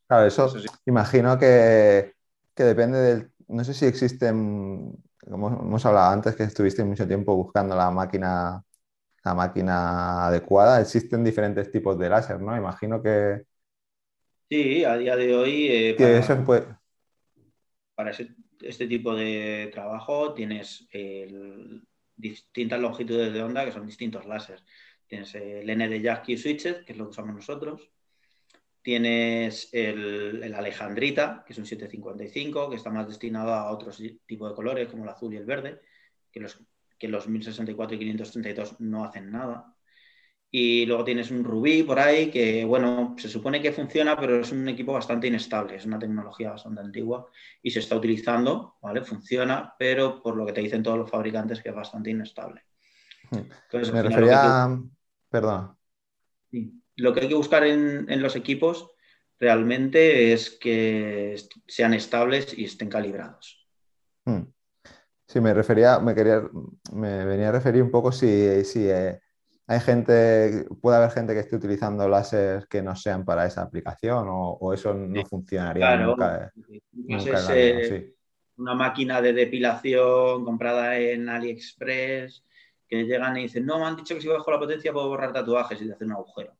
C: Claro, eso,
B: Eso sí.
C: imagino que, que depende del. No sé si existen, como hemos hablado antes, que estuviste mucho tiempo buscando la máquina, la máquina adecuada. Existen diferentes tipos de láser, ¿no? Imagino que,
A: Sí, a día de hoy eh,
C: que
A: para,
C: eso puede.
A: para ese- este tipo de trabajo tienes el- distintas longitudes de onda que son distintos láseres. Tienes el N de Jack Q Switched, que es lo que usamos nosotros. Tienes el, el Alejandrita, que es un 755, que está más destinado a otros tipos de colores, como el azul y el verde, que los, que los 1064 y 532 no hacen nada. Y luego tienes un Rubí por ahí, que bueno, se supone que funciona, pero es un equipo bastante inestable, es una tecnología bastante antigua y se está utilizando, ¿vale? Funciona, pero por lo que te dicen todos los fabricantes que es bastante inestable. Entonces,
C: Me refería. Perdona.
A: Sí. Lo que hay que buscar en, en los equipos realmente es que sean estables y estén calibrados.
C: Hmm. Sí, me refería, me quería, me venía a referir un poco si, si eh, hay gente, puede haber gente que esté utilizando láser que no sean para esa aplicación o, o eso no
A: Sí.
C: funcionaría
A: Claro,
C: nunca,
A: Más
C: nunca
A: es
C: vida,
A: eh,
C: sí.
A: una máquina de depilación comprada en AliExpress que llegan y dicen, no, me han dicho que si bajo la potencia puedo borrar tatuajes y te hacen un agujero.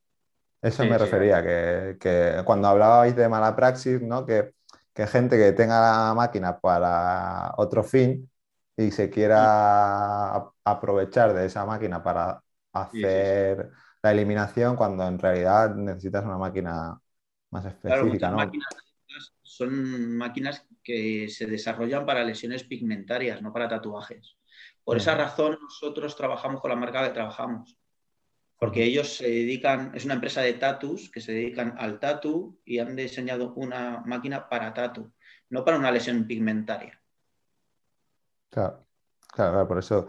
C: Eso
B: Sí,
C: me
B: sí,
C: refería, que, que cuando hablabais de mala praxis, ¿no? Que, que gente que tenga la máquina para otro fin y se quiera aprovechar de esa máquina para hacer la eliminación cuando en realidad necesitas una máquina más
A: Claro,
C: específica, ¿no?
A: máquinas son máquinas que se desarrollan para lesiones pigmentarias, no para tatuajes. Por esa razón nosotros trabajamos con la marca que trabajamos. Porque ellos se dedican, es una empresa de tatus que se dedican al tatu y han diseñado una máquina para tatu, no para una lesión pigmentaria.
C: Claro, claro, claro, por eso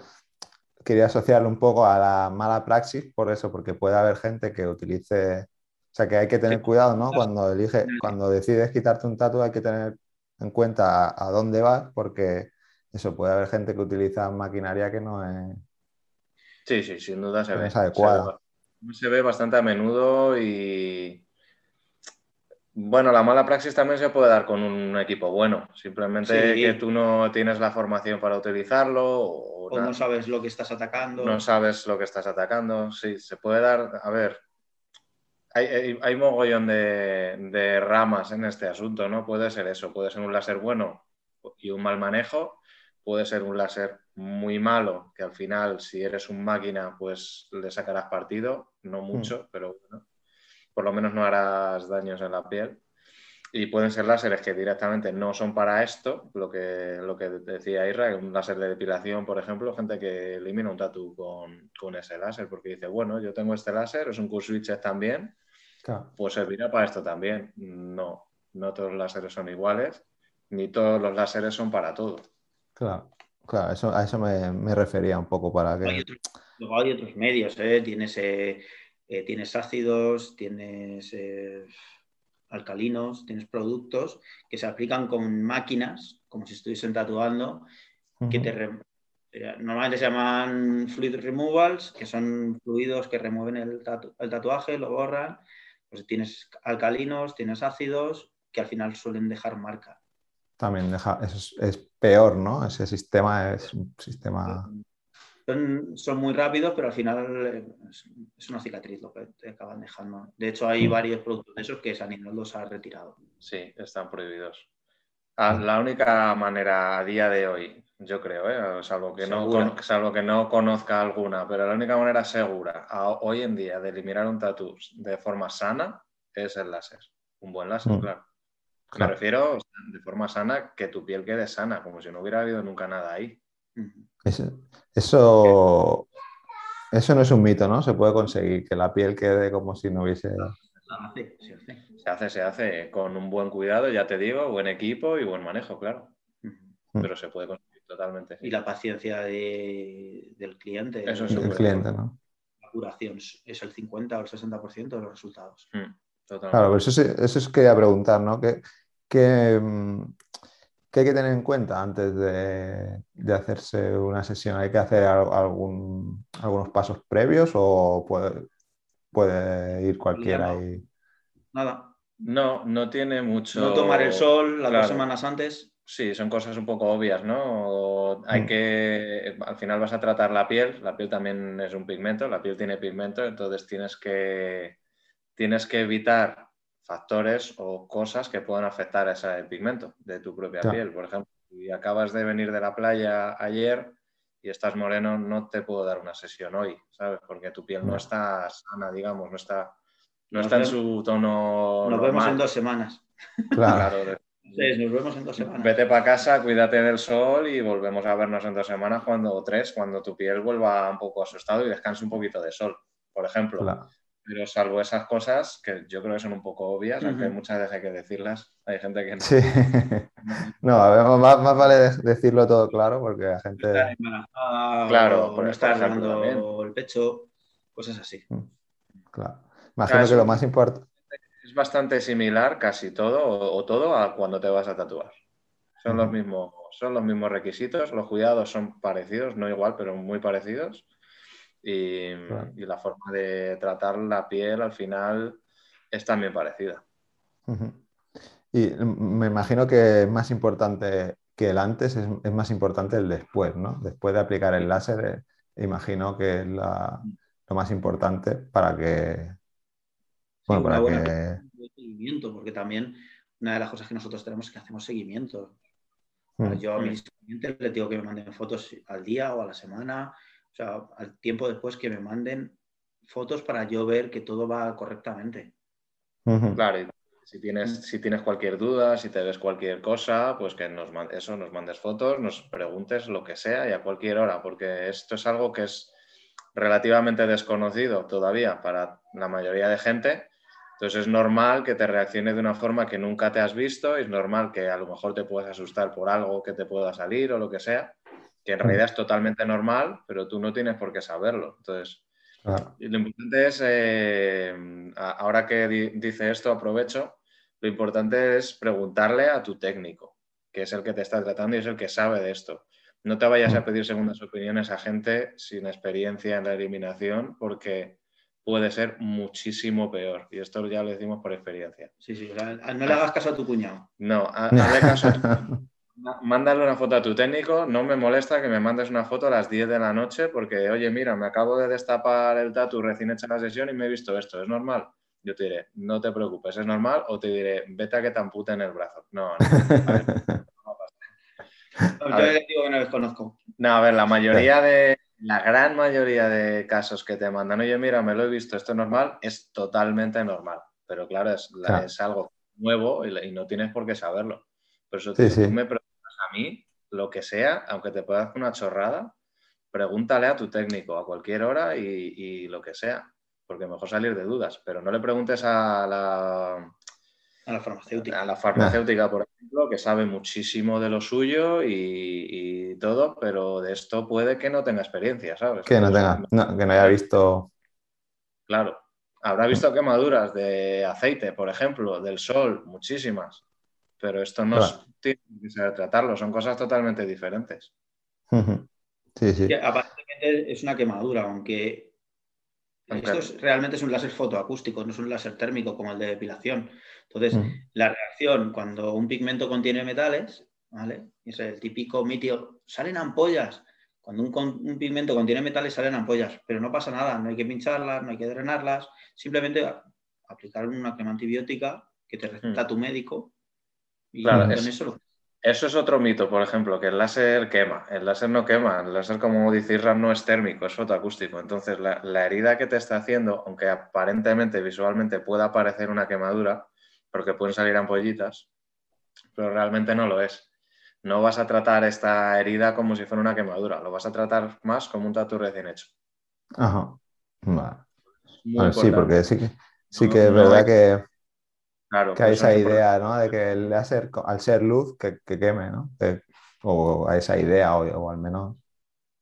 C: quería asociarlo un poco a la mala praxis por eso, porque puede haber gente que utilice, o sea, que hay que tener cuidado, ¿no? Cuando elige, cuando decides quitarte un tatu hay que tener en cuenta a, dónde vas, porque eso puede haber gente que utiliza maquinaria que no es.
B: Sí, sí, sin duda se ve.
C: Es adecuada.
B: Se ve, bastante a menudo y. Bueno, la mala praxis también se puede dar con un equipo bueno. Simplemente que tú no tienes la formación para utilizarlo.
A: O, no sabes lo que estás atacando.
B: No sabes lo que estás atacando. Sí, se puede dar. A ver, hay, hay, mogollón de, ramas en este asunto, ¿no? Puede ser eso, puede ser un láser bueno y un mal manejo, puede ser un láser muy malo, que al final, si eres un máquina, pues le sacarás partido, no mucho, mm. pero bueno, por lo menos no harás daños en la piel. Y pueden ser láseres que directamente no son para esto, lo que, lo que decía Isra, un láser de depilación, por ejemplo, gente que elimina un tatu con, con ese láser, porque dice, bueno, yo tengo este láser, es un Q-Switch también, pues servirá para esto también. No, no todos los láseres son iguales, ni todos los láseres son para todo.
C: Claro, claro, eso, a eso me, refería un poco para que...
A: luego hay otros medios, ¿eh? tienes, eh, eh, tienes ácidos, tienes alcalinos, tienes productos que se aplican con máquinas, como si estuviesen tatuando, que te normalmente se llaman fluid removals, que son fluidos que remueven el, el, tatuaje, lo borran pues tienes alcalinos, tienes ácidos que al final suelen dejar marca.
C: También deja, eso es, peor, ¿no? Ese sistema es un sistema...
A: Son, muy rápidos, pero al final es, una cicatriz lo que te acaban dejando. De hecho, hay mm. varios productos de esos que San los ha retirado.
B: Sí, están prohibidos. Ah, la única manera a día de hoy yo creo, ¿eh? salvo, que no, salvo que no conozca alguna, pero la única manera segura hoy en día de eliminar un tatu de forma sana es el láser. Un buen láser, mm. claro. Me refiero de forma sana que tu piel quede sana, como si no hubiera habido nunca nada ahí.
C: Eso, eso, eso no es un mito, ¿no? Se puede conseguir que la piel quede como si no hubiese.
B: Se hace, se hace con un buen cuidado, ya te digo, buen equipo y buen manejo, claro. Pero se puede conseguir. Totalmente.
A: Y la paciencia del cliente.
C: Eso es el cliente, ¿no?
A: La curación es el 50 o el 60% de los resultados. Mm,
C: claro, pero eso, es, eso quería preguntar, ¿no? ¿Qué, mm, qué, hay que tener en cuenta antes de, hacerse una sesión? ¿Hay que hacer algún, algunos pasos previos o puede, puede ir cualquiera y...
A: Nada.
B: No, no tiene mucho.
A: No tomar el sol las dos semanas antes.
B: Sí, son cosas un poco obvias, ¿no? Hay mm. que, al final vas a tratar la piel, la piel también es un pigmento, la piel tiene pigmento, entonces tienes que, tienes que evitar factores o cosas que puedan afectar a ese pigmento de tu propia piel. Por ejemplo, si acabas de venir de la playa ayer y estás moreno, no te puedo dar una sesión hoy, ¿sabes? Porque tu piel no, está sana, digamos, no está, no está en su tono.
A: Nos vemos en dos semanas.
C: Claro
A: nos vemos en dos semanas.
B: Vete para casa, cuídate del sol y volvemos a vernos en dos semanas cuando, o tres, cuando tu piel vuelva un poco a su estado y descanse un poquito de sol, por ejemplo. Pero salvo esas cosas que yo creo que son un poco obvias, aunque muchas veces hay que decirlas, hay gente que no.
C: Sí. no, más, más, vale decirlo todo claro porque la gente.
A: claro, por no estar dando el pecho, cosas así. Mm,
C: claro. Imagino que lo más importante
B: es bastante similar casi todo o, todo a cuando te vas a tatuar. Son los, mismos, son los mismos requisitos, los cuidados son parecidos, no igual, pero muy parecidos. Y, la forma de tratar la piel al final es también parecida.
C: Y me imagino que es más importante que el antes, es, más importante el después, ¿no? Después de aplicar el láser, eh, imagino que es lo más importante para que bueno, para que...
A: Seguimiento, porque también una de las cosas que nosotros tenemos es que hacemos seguimiento. Mm. Yo a mis clientes les digo que me manden fotos al día o a la semana, sea, al tiempo después que me manden fotos para yo ver que todo va correctamente.
B: Claro, si tienes, si tienes cualquier duda, si te ves cualquier cosa, pues que nos, eso, nos mandes fotos, nos preguntes lo que sea y a cualquier hora, porque esto es algo que es relativamente desconocido todavía para la mayoría de gente entonces es normal que te reacciones de una forma que nunca te has visto, es normal que a lo mejor te puedas asustar por algo que te pueda salir o lo que sea. Que en realidad es totalmente normal, pero tú no tienes por qué saberlo. Entonces, lo importante es, eh, ahora que dice esto, aprovecho, lo importante es preguntarle a tu técnico, que es el que te está tratando y es el que sabe de esto. No te vayas a mm. pedir segundas opiniones a gente sin experiencia en la eliminación porque puede ser muchísimo peor. Y esto ya lo decimos por experiencia.
A: Sí, sí, no le hagas caso a tu cuñado.
B: No, hazle caso a tu Mándale una foto a tu técnico, no me molesta que me mandes una foto a las 10 de la noche porque, oye, mira, me acabo de destapar el tatu recién hecha la sesión y me he visto esto, ¿es normal? Yo te diré, no te preocupes, es normal, o te diré, vete a que te amputen el brazo. No, no.
A: yo digo que no les conozco.
B: No, a ver, la mayoría de, la gran mayoría de casos que te mandan, oye, mira, me lo he visto, esto es normal, es totalmente normal. Pero claro, es, algo nuevo y, no tienes por qué saberlo. Por eso tú me preguntas a mí, lo que sea, aunque te pueda hacer una chorrada, pregúntale a tu técnico a cualquier hora y, lo que sea, porque mejor salir de dudas, pero no le preguntes a la,
A: a la farmacéutica.
B: A la farmacéutica, por ejemplo, que sabe muchísimo de lo suyo y, todo, pero de esto puede que no tenga experiencia, ¿sabes?
C: Que no tenga, que no haya visto.
B: Claro. Habrá visto quemaduras de aceite, por ejemplo, del sol, muchísimas. Pero esto no tiene que saber tratarlo, son cosas totalmente diferentes.
C: Sí, sí.
A: aparentemente es una quemadura, aunque esto realmente es un láser fotoacústico, no es un láser térmico como el de depilación. Entonces, la reacción cuando un pigmento contiene metales, ¿vale? Es el típico mitio, salen ampollas. Cuando un, pigmento contiene metales salen ampollas, pero no pasa nada, no hay que pincharlas, no hay que drenarlas, simplemente aplicar una crema antibiótica que te receta tu médico
B: con eso Eso es otro mito, por ejemplo, que el láser quema. El láser no quema. El láser, como dice no es térmico, es fotoacústico. Entonces, la, la, herida que te está haciendo, aunque aparentemente, visualmente pueda parecer una quemadura, porque pueden salir ampollitas, pero realmente no lo es. No vas a tratar esta herida como si fuera una quemadura, lo vas a tratar más como un tatu recién hecho.
C: Ajá. Vale. sí, porque sí que, sí que es verdad que, claro, que hay esa idea, ¿no? De que el láser, al ser luz, que, queme, ¿no? o a esa idea, o, al menos.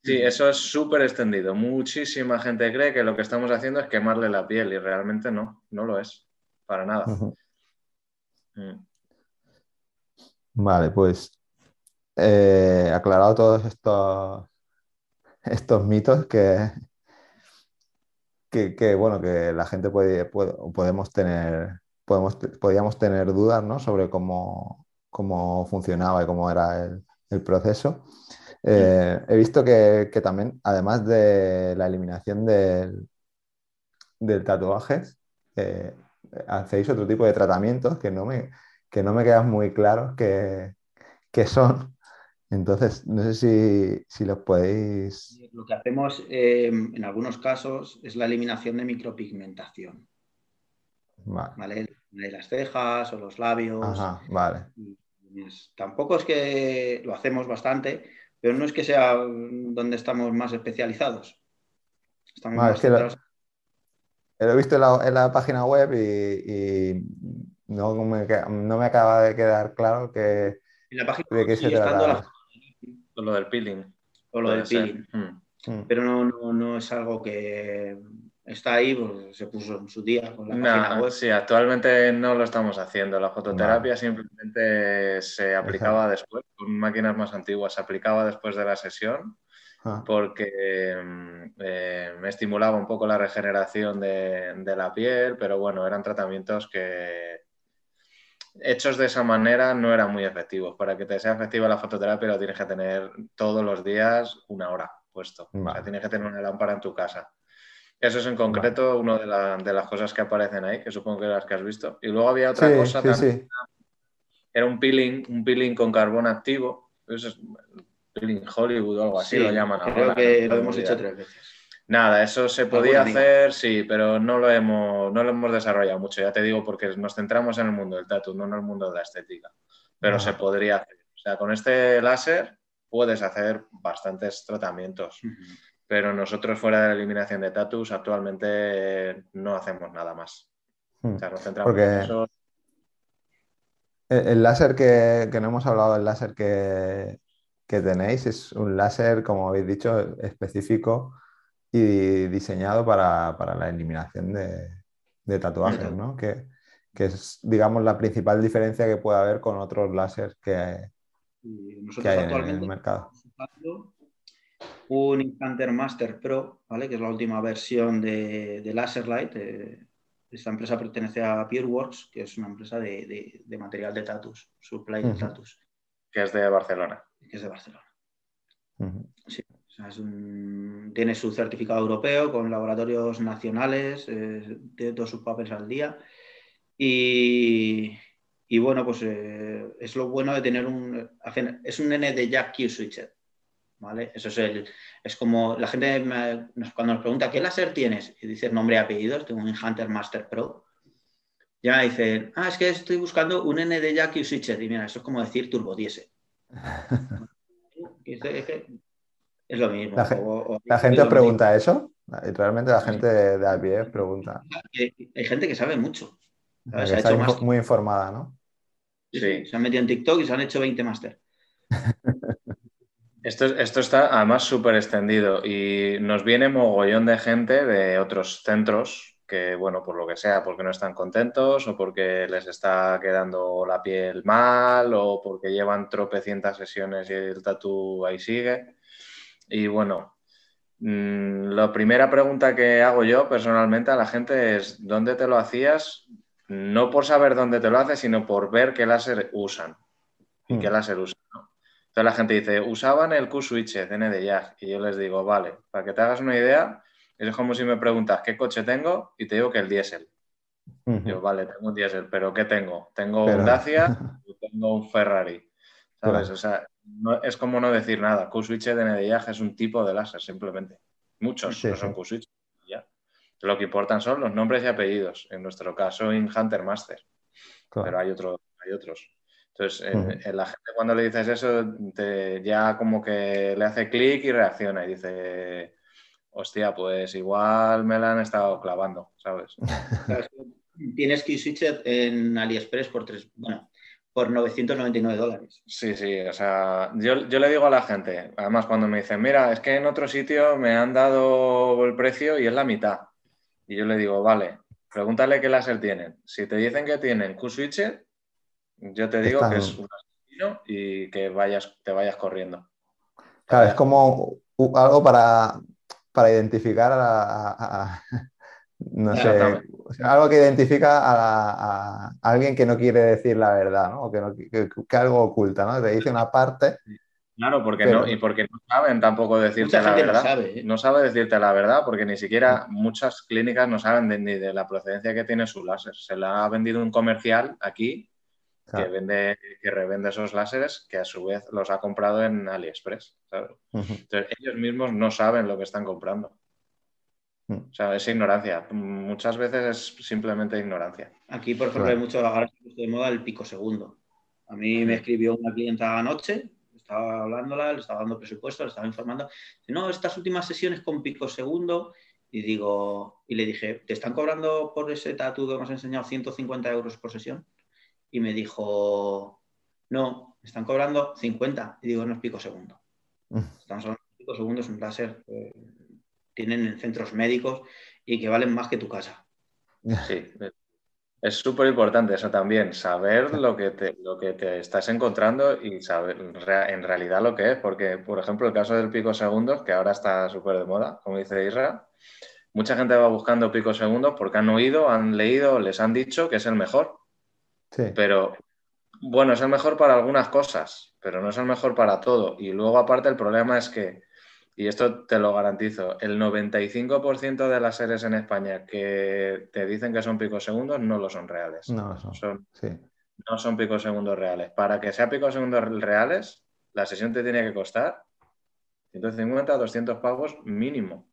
B: Sí, eso es súper extendido. Muchísima gente cree que lo que estamos haciendo es quemarle la piel y realmente no, no lo es, para nada. Mm.
C: Vale, pues eh, aclarado todos estos, estos mitos que, que, bueno, que la gente puede, podemos tener, podíamos tener dudas ¿no? sobre cómo, cómo funcionaba y cómo era el, proceso. Eh, he visto que, también, además de la eliminación del, del tatuaje, eh, hacéis otro tipo de tratamientos que no me, que no me quedan muy claros qué, son. Entonces, no sé si, los podéis...
A: Lo que hacemos eh, en algunos casos es la eliminación de micropigmentación. Vale. De las cejas o los labios.
C: Ajá, vale.
A: tampoco es que lo hacemos bastante, pero no es que sea donde estamos más especializados.
C: Estamos más lo he visto en la, página web y, no, me, no, me, acaba de quedar claro que,
A: en la página de qué se trata.
B: lo del peeling.
A: O lo del peeling. Mm. Mm. Pero no, no, es algo que está ahí, pues, se puso en su día con la página web.
B: Sí, actualmente no lo estamos haciendo. La fototerapia simplemente se aplicaba después, con máquinas más antiguas, se aplicaba después de la sesión Ah. porque mm, eh, me estimulaba un poco la regeneración de, la piel, pero bueno, eran tratamientos que hechos de esa manera no eran muy efectivos. Para que te sea efectiva la fototerapia lo tienes que tener todos los días una hora puesto. O sea, tienes que tener una lámpara en tu casa. Eso es en concreto una de, las cosas que aparecen ahí, que supongo que las que has visto. Y luego había otra cosa también. Era un peeling, un peeling con carbón activo. Eso es, Hollywood o algo así lo llaman
A: Creo que lo hemos hecho tres veces.
B: Nada, eso se podía hacer, sí, pero no lo, hemos, no lo hemos desarrollado mucho, ya te digo, porque nos centramos en el mundo del tatu, no en el mundo de la estética. Pero se podría hacer. O sea, con este láser puedes hacer bastantes tratamientos. Pero nosotros fuera de la eliminación de tatus actualmente no hacemos nada más.
C: O sea, nos centramos en eso. El, láser que, que no hemos hablado, el láser que, que tenéis es un láser, como habéis dicho, específico y diseñado para, la eliminación de, tatuajes, ¿no? Que, es, digamos, la principal diferencia que puede haber con otros láseres que, hay en el mercado.
A: Un Incanter Master Pro, ¿vale? que es la última versión de, de Laserlight. esta empresa pertenece a Pureworks, que es una empresa de, material de tatus, supply de tatus.
B: Que es de Barcelona.
A: Que es de Barcelona. sí tiene su certificado europeo con laboratorios nacionales, eh, tiene todos sus papeles al día. Y, bueno, pues eh, es lo bueno de tener un. Es un N de Jack Q Switcher. ¿Vale? Eso es el. Es como la gente cuando nos pregunta ¿qué láser tienes? Y dices nombre y apellidos, tengo un Hunter Master Pro. Ya dicen, ah, es que estoy buscando un N de Jack Q Switcher. Y mira, eso es como decir turbo diesel. Es lo mismo.
C: La, gente os pregunta eso. Realmente la gente de, a pie pregunta.
A: Hay gente que sabe mucho.
C: está muy informada, ¿no?
A: Sí. Se han metido en TikTok y se han hecho 20 máster.
B: Esto, esto, está además súper extendido y nos viene mogollón de gente de otros centros que, bueno, por lo que sea, porque no están contentos o porque les está quedando la piel mal o porque llevan tropecientas sesiones y el tatu ahí sigue. Y bueno, mm, la primera pregunta que hago yo personalmente a la gente es, ¿dónde te lo hacías? No por saber dónde te lo haces, sino por ver qué láser usan y qué hmm. láser usan. Entonces la gente dice, usaban el Q-Switch de Jazz. Y yo les digo, vale, para que te hagas una idea, es como si me preguntas qué coche tengo y te digo que el diésel. Yo, vale, tengo un diésel, pero ¿qué tengo? Tengo un Dacia y tengo un Ferrari. ¿Sabes? O sea, es como no decir nada. Q-Switch de NDIAG es un tipo de láser, simplemente. Muchos no son Q-Switch. Lo que importan son los nombres y apellidos. En nuestro caso, en Hunter Master. Pero hay, otro, hay otros. Entonces, en, la gente cuando le dices eso, ya como que le hace clic y reacciona y dice, hostia, pues igual me la han estado clavando, ¿sabes?
A: Tienes Q-Switch en AliExpress por tres, bueno, por 999 dólares.
B: Sí, sí, o sea, yo, le digo a la gente, además cuando me dicen, mira, es que en otro sitio me han dado el precio y es la mitad. Y yo le digo, vale, pregúntale qué láser tienen. Si te dicen que tienen Q-Switcher, yo te digo que es un asesino y que vayas, te vayas corriendo.
C: Claro, es como algo para, para identificar a, no sé, algo que identifica a, alguien que no quiere decir la verdad, ¿no? O que, algo oculta, ¿no? Te dice una parte.
B: Claro, porque no, y porque no saben tampoco decirte la verdad. ¿eh? No sabe, decirte la verdad, porque ni siquiera muchas clínicas no saben ni de la procedencia que tiene su láser. Se la ha vendido un comercial aquí que vende, que revende esos láseres, que a su vez los ha comprado en AliExpress. Entonces, ellos mismos no saben lo que están comprando. Mm. O sea, es ignorancia. Muchas veces es simplemente ignorancia.
A: Aquí, por ejemplo, hay mucho, ahora de moda el pico segundo. A mí me escribió una clienta anoche, estaba hablándola, le estaba dando presupuesto, le estaba informando. no, estas últimas sesiones con pico segundo. Y digo, y le dije, ¿te están cobrando por ese tatu que hemos enseñado 150 euros por sesión? Y me dijo, no, me están cobrando 50. Y digo, no es pico segundo. Mm. Estamos hablando de pico segundo, es un láser eh, tienen en centros médicos y que valen más que tu casa.
B: Sí, es súper importante eso también, saber lo que, te, lo que te estás encontrando y saber en realidad lo que es, porque, por ejemplo, el caso del pico segundos, que ahora está súper de moda, como dice Isra, mucha gente va buscando picos segundos porque han oído, han leído, les han dicho que es el mejor. Sí. Pero, bueno, es el mejor para algunas cosas, pero no es el mejor para todo. Y luego, aparte, el problema es que y esto te lo garantizo, el 95% de las series en España que te dicen que son picos segundos no lo son reales.
C: No son.
B: No son picos segundos reales. Para que sea picos segundos reales, la sesión te tiene que costar 150 200 pagos mínimo.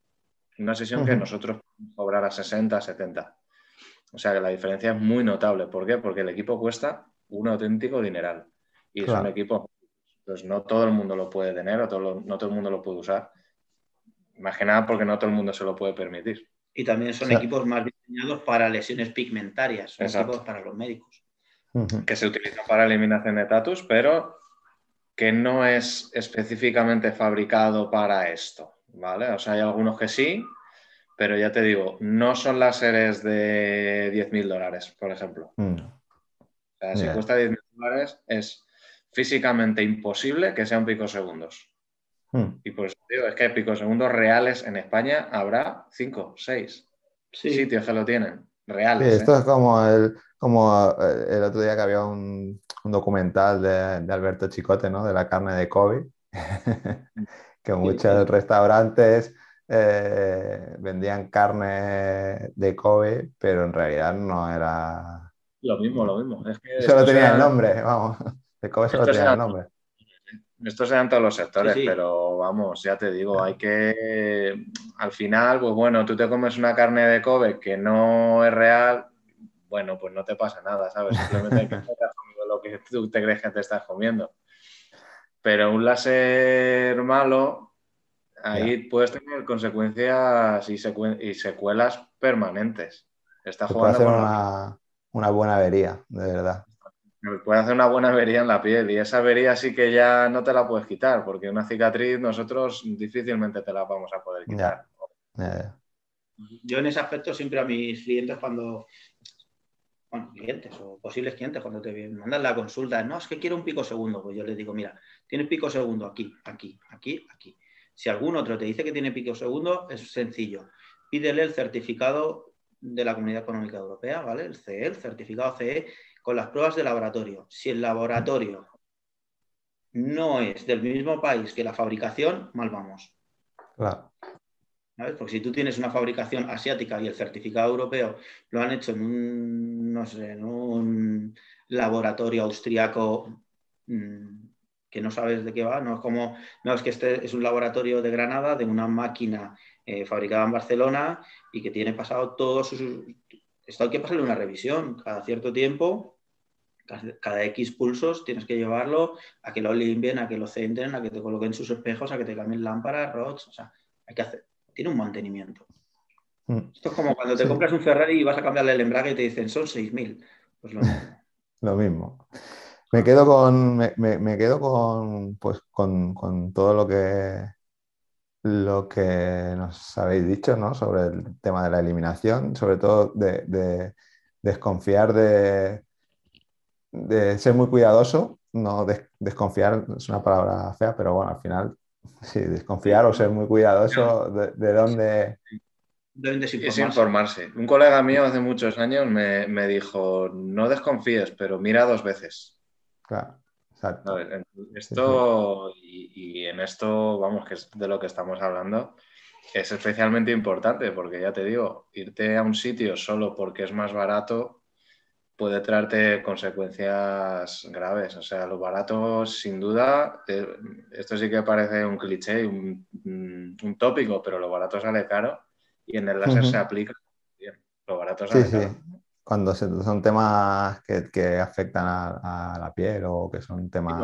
B: Una sesión que nosotros podemos cobrar a 60, 70. O sea que la diferencia es muy notable. ¿Por qué? Porque el equipo cuesta un auténtico dineral. Y son equipos pues no todo el mundo lo puede tener o no todo el mundo lo puede usar. Más que nada porque no todo el mundo se lo puede permitir.
A: Y también son equipos más diseñados para lesiones pigmentarias, son equipos para los médicos.
B: Que se utilizan para eliminación de tatus, pero que no es específicamente fabricado para esto, ¿vale? O sea, hay algunos que sí, pero ya te digo, no son láseres de 10.000 dólares, por ejemplo. Mm. O sea, si cuesta 10.000 dólares, es físicamente imposible que sean picosegundos. Hmm. Y por eso digo, es que picosegundos reales en España habrá 5, 6 sitios que lo tienen, reales.
C: Sí, esto ¿eh? es como el, como eh, el otro día que había un, documental de, Alberto Chicote, ¿no? De la carne de Kobe, que muchos restaurantes eh, vendían carne de Kobe, pero en realidad no era...
B: Lo mismo, lo mismo.
C: solo tenía el nombre, vamos. De Kobe solo tenía el nombre.
B: Esto se dan todos los sectores, pero vamos, ya te digo, hay que. Al final, pues bueno, tú te comes una carne de Kobe que no es real, bueno, pues no te pasa nada, ¿sabes? Simplemente hay que estar comiendo lo que tú te crees que te estás comiendo. Pero un láser malo, ahí puedes tener consecuencias y, secuelas permanentes.
C: Está jugando puede hacer una, una buena avería, de verdad
B: puede hacer una buena avería en la piel y esa avería sí que ya no te la puedes quitar, porque una cicatriz nosotros difícilmente te la vamos a poder quitar.
A: Yo en ese aspecto siempre a mis clientes cuando, bueno, clientes o posibles clientes cuando te mandan la consulta, no, es que quiero un pico segundo, pues yo les digo, mira, tienes pico segundo aquí, aquí, aquí, aquí. Si algún otro te dice que tiene pico segundo, es sencillo. Pídele el certificado de la Comunidad Económica Europea, ¿vale? El CE, el certificado CE, con las pruebas de laboratorio. Si el laboratorio no es del mismo país que la fabricación, mal vamos. Claro. Porque si tú tienes una fabricación asiática y el certificado europeo lo han hecho en un, no sé, en un laboratorio austriaco mm, que no sabes de qué va, no es como, no, es que este es un laboratorio de Granada de una máquina eh, fabricada en Barcelona y que tiene pasado todos sus, esto hay que pasarle una revisión cada cierto tiempo, cada X pulsos tienes que llevarlo a que lo limpien, a que lo centren, a que te coloquen sus espejos, a que te cambien lámparas, rods, o sea, hay que hacer, tiene un mantenimiento. Mm. Esto es como cuando te compras un Ferrari y vas a cambiarle el embrague y te dicen son 6.000. Pues lo mismo.
C: lo mismo. Me quedo con, me, quedo con, pues, con todo lo que lo que nos habéis dicho ¿no? sobre el tema de la eliminación, sobre todo de, desconfiar de, de, ser muy cuidadoso, no desconfiar es una palabra fea, pero bueno, al final sí, desconfiar o ser muy cuidadoso de, dónde...
B: Es informarse. Un colega mío hace muchos años me, me dijo, no desconfíes, pero mira dos veces.
C: Claro.
B: Esto, y, en esto, vamos, que es de lo que estamos hablando, es especialmente importante porque ya te digo, irte a un sitio solo porque es más barato puede traerte consecuencias graves. O sea, lo barato, sin duda, eh, esto sí que parece un cliché, un, un, tópico, pero lo barato sale caro y en el láser se aplica. Bien. Lo barato sale caro
C: cuando son temas que, afectan a, la piel o que son temas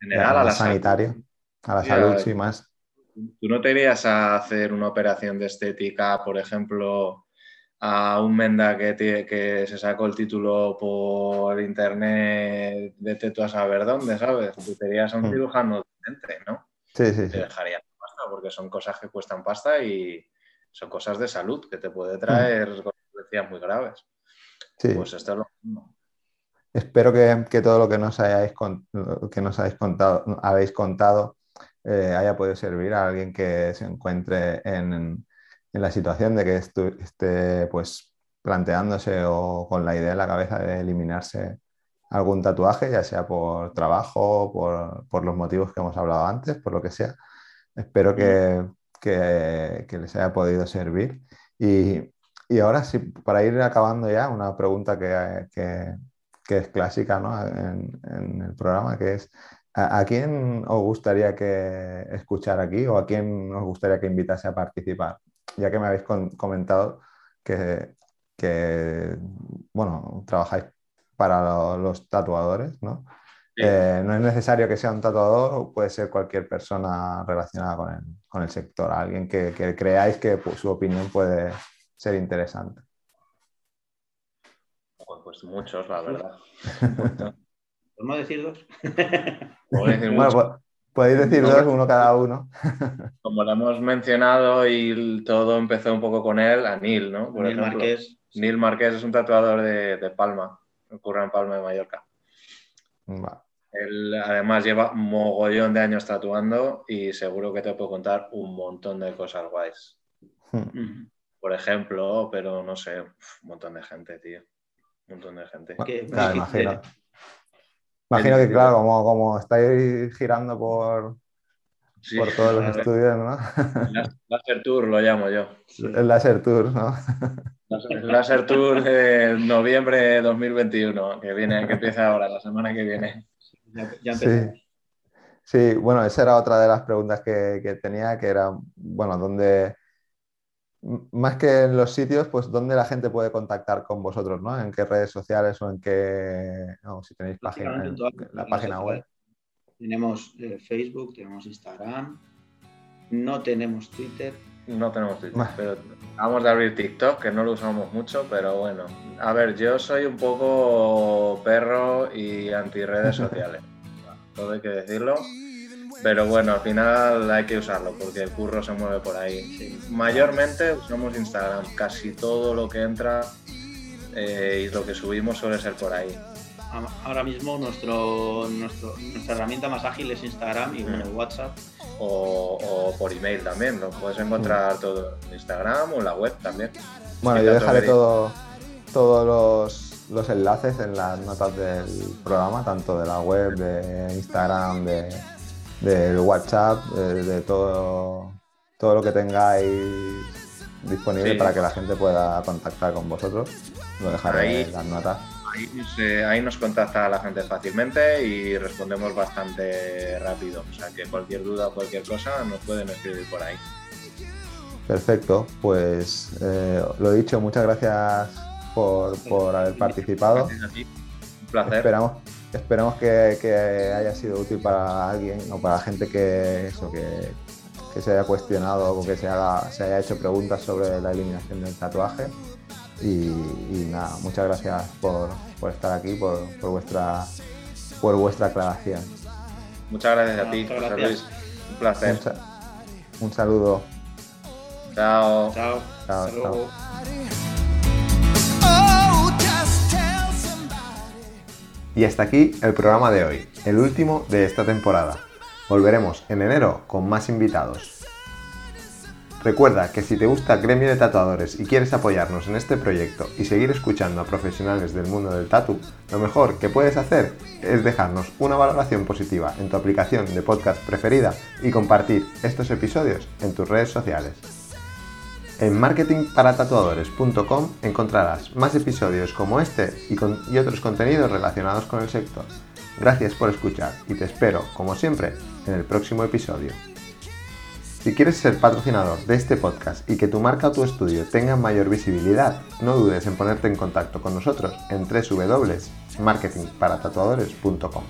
B: general, a la
C: sanitarios, a la salud, sí, más.
B: ¿Tú no te irías a hacer una operación de estética, por ejemplo, a un Menda que, que se sacó el título por internet, de tú a saber dónde, ¿sabes? Tú te irías a un hmm. cirujano docente, ¿no?
C: Sí, sí.
B: Te dejarías pasta porque son cosas que cuestan pasta y son cosas de salud que te puede traer hmm. consecuencias muy graves. Pues esto es lo mismo.
C: Espero que, todo lo que nos hayáis, que nos habéis contado, habéis contado eh, haya podido servir a alguien que se encuentre en, la situación de que esté pues, planteándose o con la idea en la cabeza de eliminarse algún tatuaje, ya sea por trabajo, por, por los motivos que hemos hablado antes, por lo que sea. Espero que, que, que les haya podido servir. Y, y ahora sí, para ir acabando ya, una pregunta que, que, es clásica ¿no? en, en, el programa, que es, ¿a, quién os gustaría que escuchar aquí o a quién os gustaría que invitase a participar? Ya que me habéis comentado que, que, bueno, trabajáis para los tatuadores, ¿no? Eh, no es necesario que sea un tatuador, puede ser cualquier persona relacionada con el, con el sector, alguien que, que creáis que pues, su opinión puede, ser interesante.
B: Pues muchos, la verdad.
A: ¿Podemos decir dos?
C: bueno, podéis decir dos, uno cada uno.
B: Como lo hemos mencionado y todo empezó un poco con él, a Neil, ¿no?
A: Por Neil Marqués.
B: Neil Marqués es un tatuador de, Palma, ocurre en Palma de Mallorca. Él además lleva un mogollón de años tatuando y seguro que te puedo contar un montón de cosas guays. Hmm. Por ejemplo, pero no sé, un montón de gente, tío. Un montón de gente.
C: imagino. Imagino que, claro, como, como estáis girando por, por todos los estudios, ¿no?
B: Laser Tour lo llamo yo.
C: El Laser Tour, ¿no?
B: El Laser Tour de noviembre de 2021, que viene, que empieza ahora, la semana que viene.
A: Ya,
C: sí. sí. bueno, esa era otra de las preguntas que, que tenía, que era, bueno, ¿dónde, más que en los sitios, pues dónde la gente puede contactar con vosotros, ¿no? En qué redes sociales o en qué, no, si tenéis página, la página web.
A: Tenemos eh, Facebook, tenemos Instagram, no tenemos Twitter.
B: No tenemos Twitter, pero vamos de abrir TikTok, que no lo usamos mucho, pero bueno. A ver, yo soy un poco perro y anti redes sociales, todo hay que decirlo. Pero bueno, al final hay que usarlo porque el curro se mueve por ahí. Mayormente usamos Instagram, casi todo lo que entra eh, y lo que subimos suele ser por ahí.
A: Ahora mismo nuestro, nuestra herramienta más ágil es Instagram y bueno, mm. WhatsApp.
B: O, por email también, lo puedes encontrar mm. todo en Instagram o en la web también.
C: Bueno, yo dejaré todo, todos los, los enlaces en las notas del programa, tanto de la web, de Instagram, de, del WhatsApp, de, todo, todo lo que tengáis disponible para que la gente pueda contactar con vosotros. Lo dejaré en las notas.
B: Ahí, nos contacta la gente fácilmente y respondemos bastante rápido. O sea que cualquier duda o cualquier cosa nos pueden escribir por ahí.
C: Perfecto, pues eh, lo dicho, muchas gracias por, por haber participado.
B: Un placer.
C: Esperamos, esperamos que, haya sido útil para alguien o para la gente que, eso, que, se haya cuestionado o que se, se haya hecho preguntas sobre la eliminación del tatuaje. Y, nada, muchas gracias por, estar aquí, por, vuestra, por vuestra aclaración.
B: Muchas gracias a ti, Un placer.
C: Un, saludo.
B: Chao.
A: Chao. chao.
C: Y hasta aquí el programa de hoy, el último de esta temporada. Volveremos en enero con más invitados. Recuerda que si te gusta gremio de tatuadores y quieres apoyarnos en este proyecto y seguir escuchando a profesionales del mundo del tatu, lo mejor que puedes hacer es dejarnos una valoración positiva en tu aplicación de podcast preferida y compartir estos episodios en tus redes sociales. En marketingparatatuadores.com encontrarás más episodios como este y, otros contenidos relacionados con el sector. Gracias por escuchar y te espero, como siempre, en el próximo episodio. Si quieres ser patrocinador de este podcast y que tu marca o tu estudio tengan mayor visibilidad, no dudes en ponerte en contacto con nosotros en www.marketingparatatuadores.com.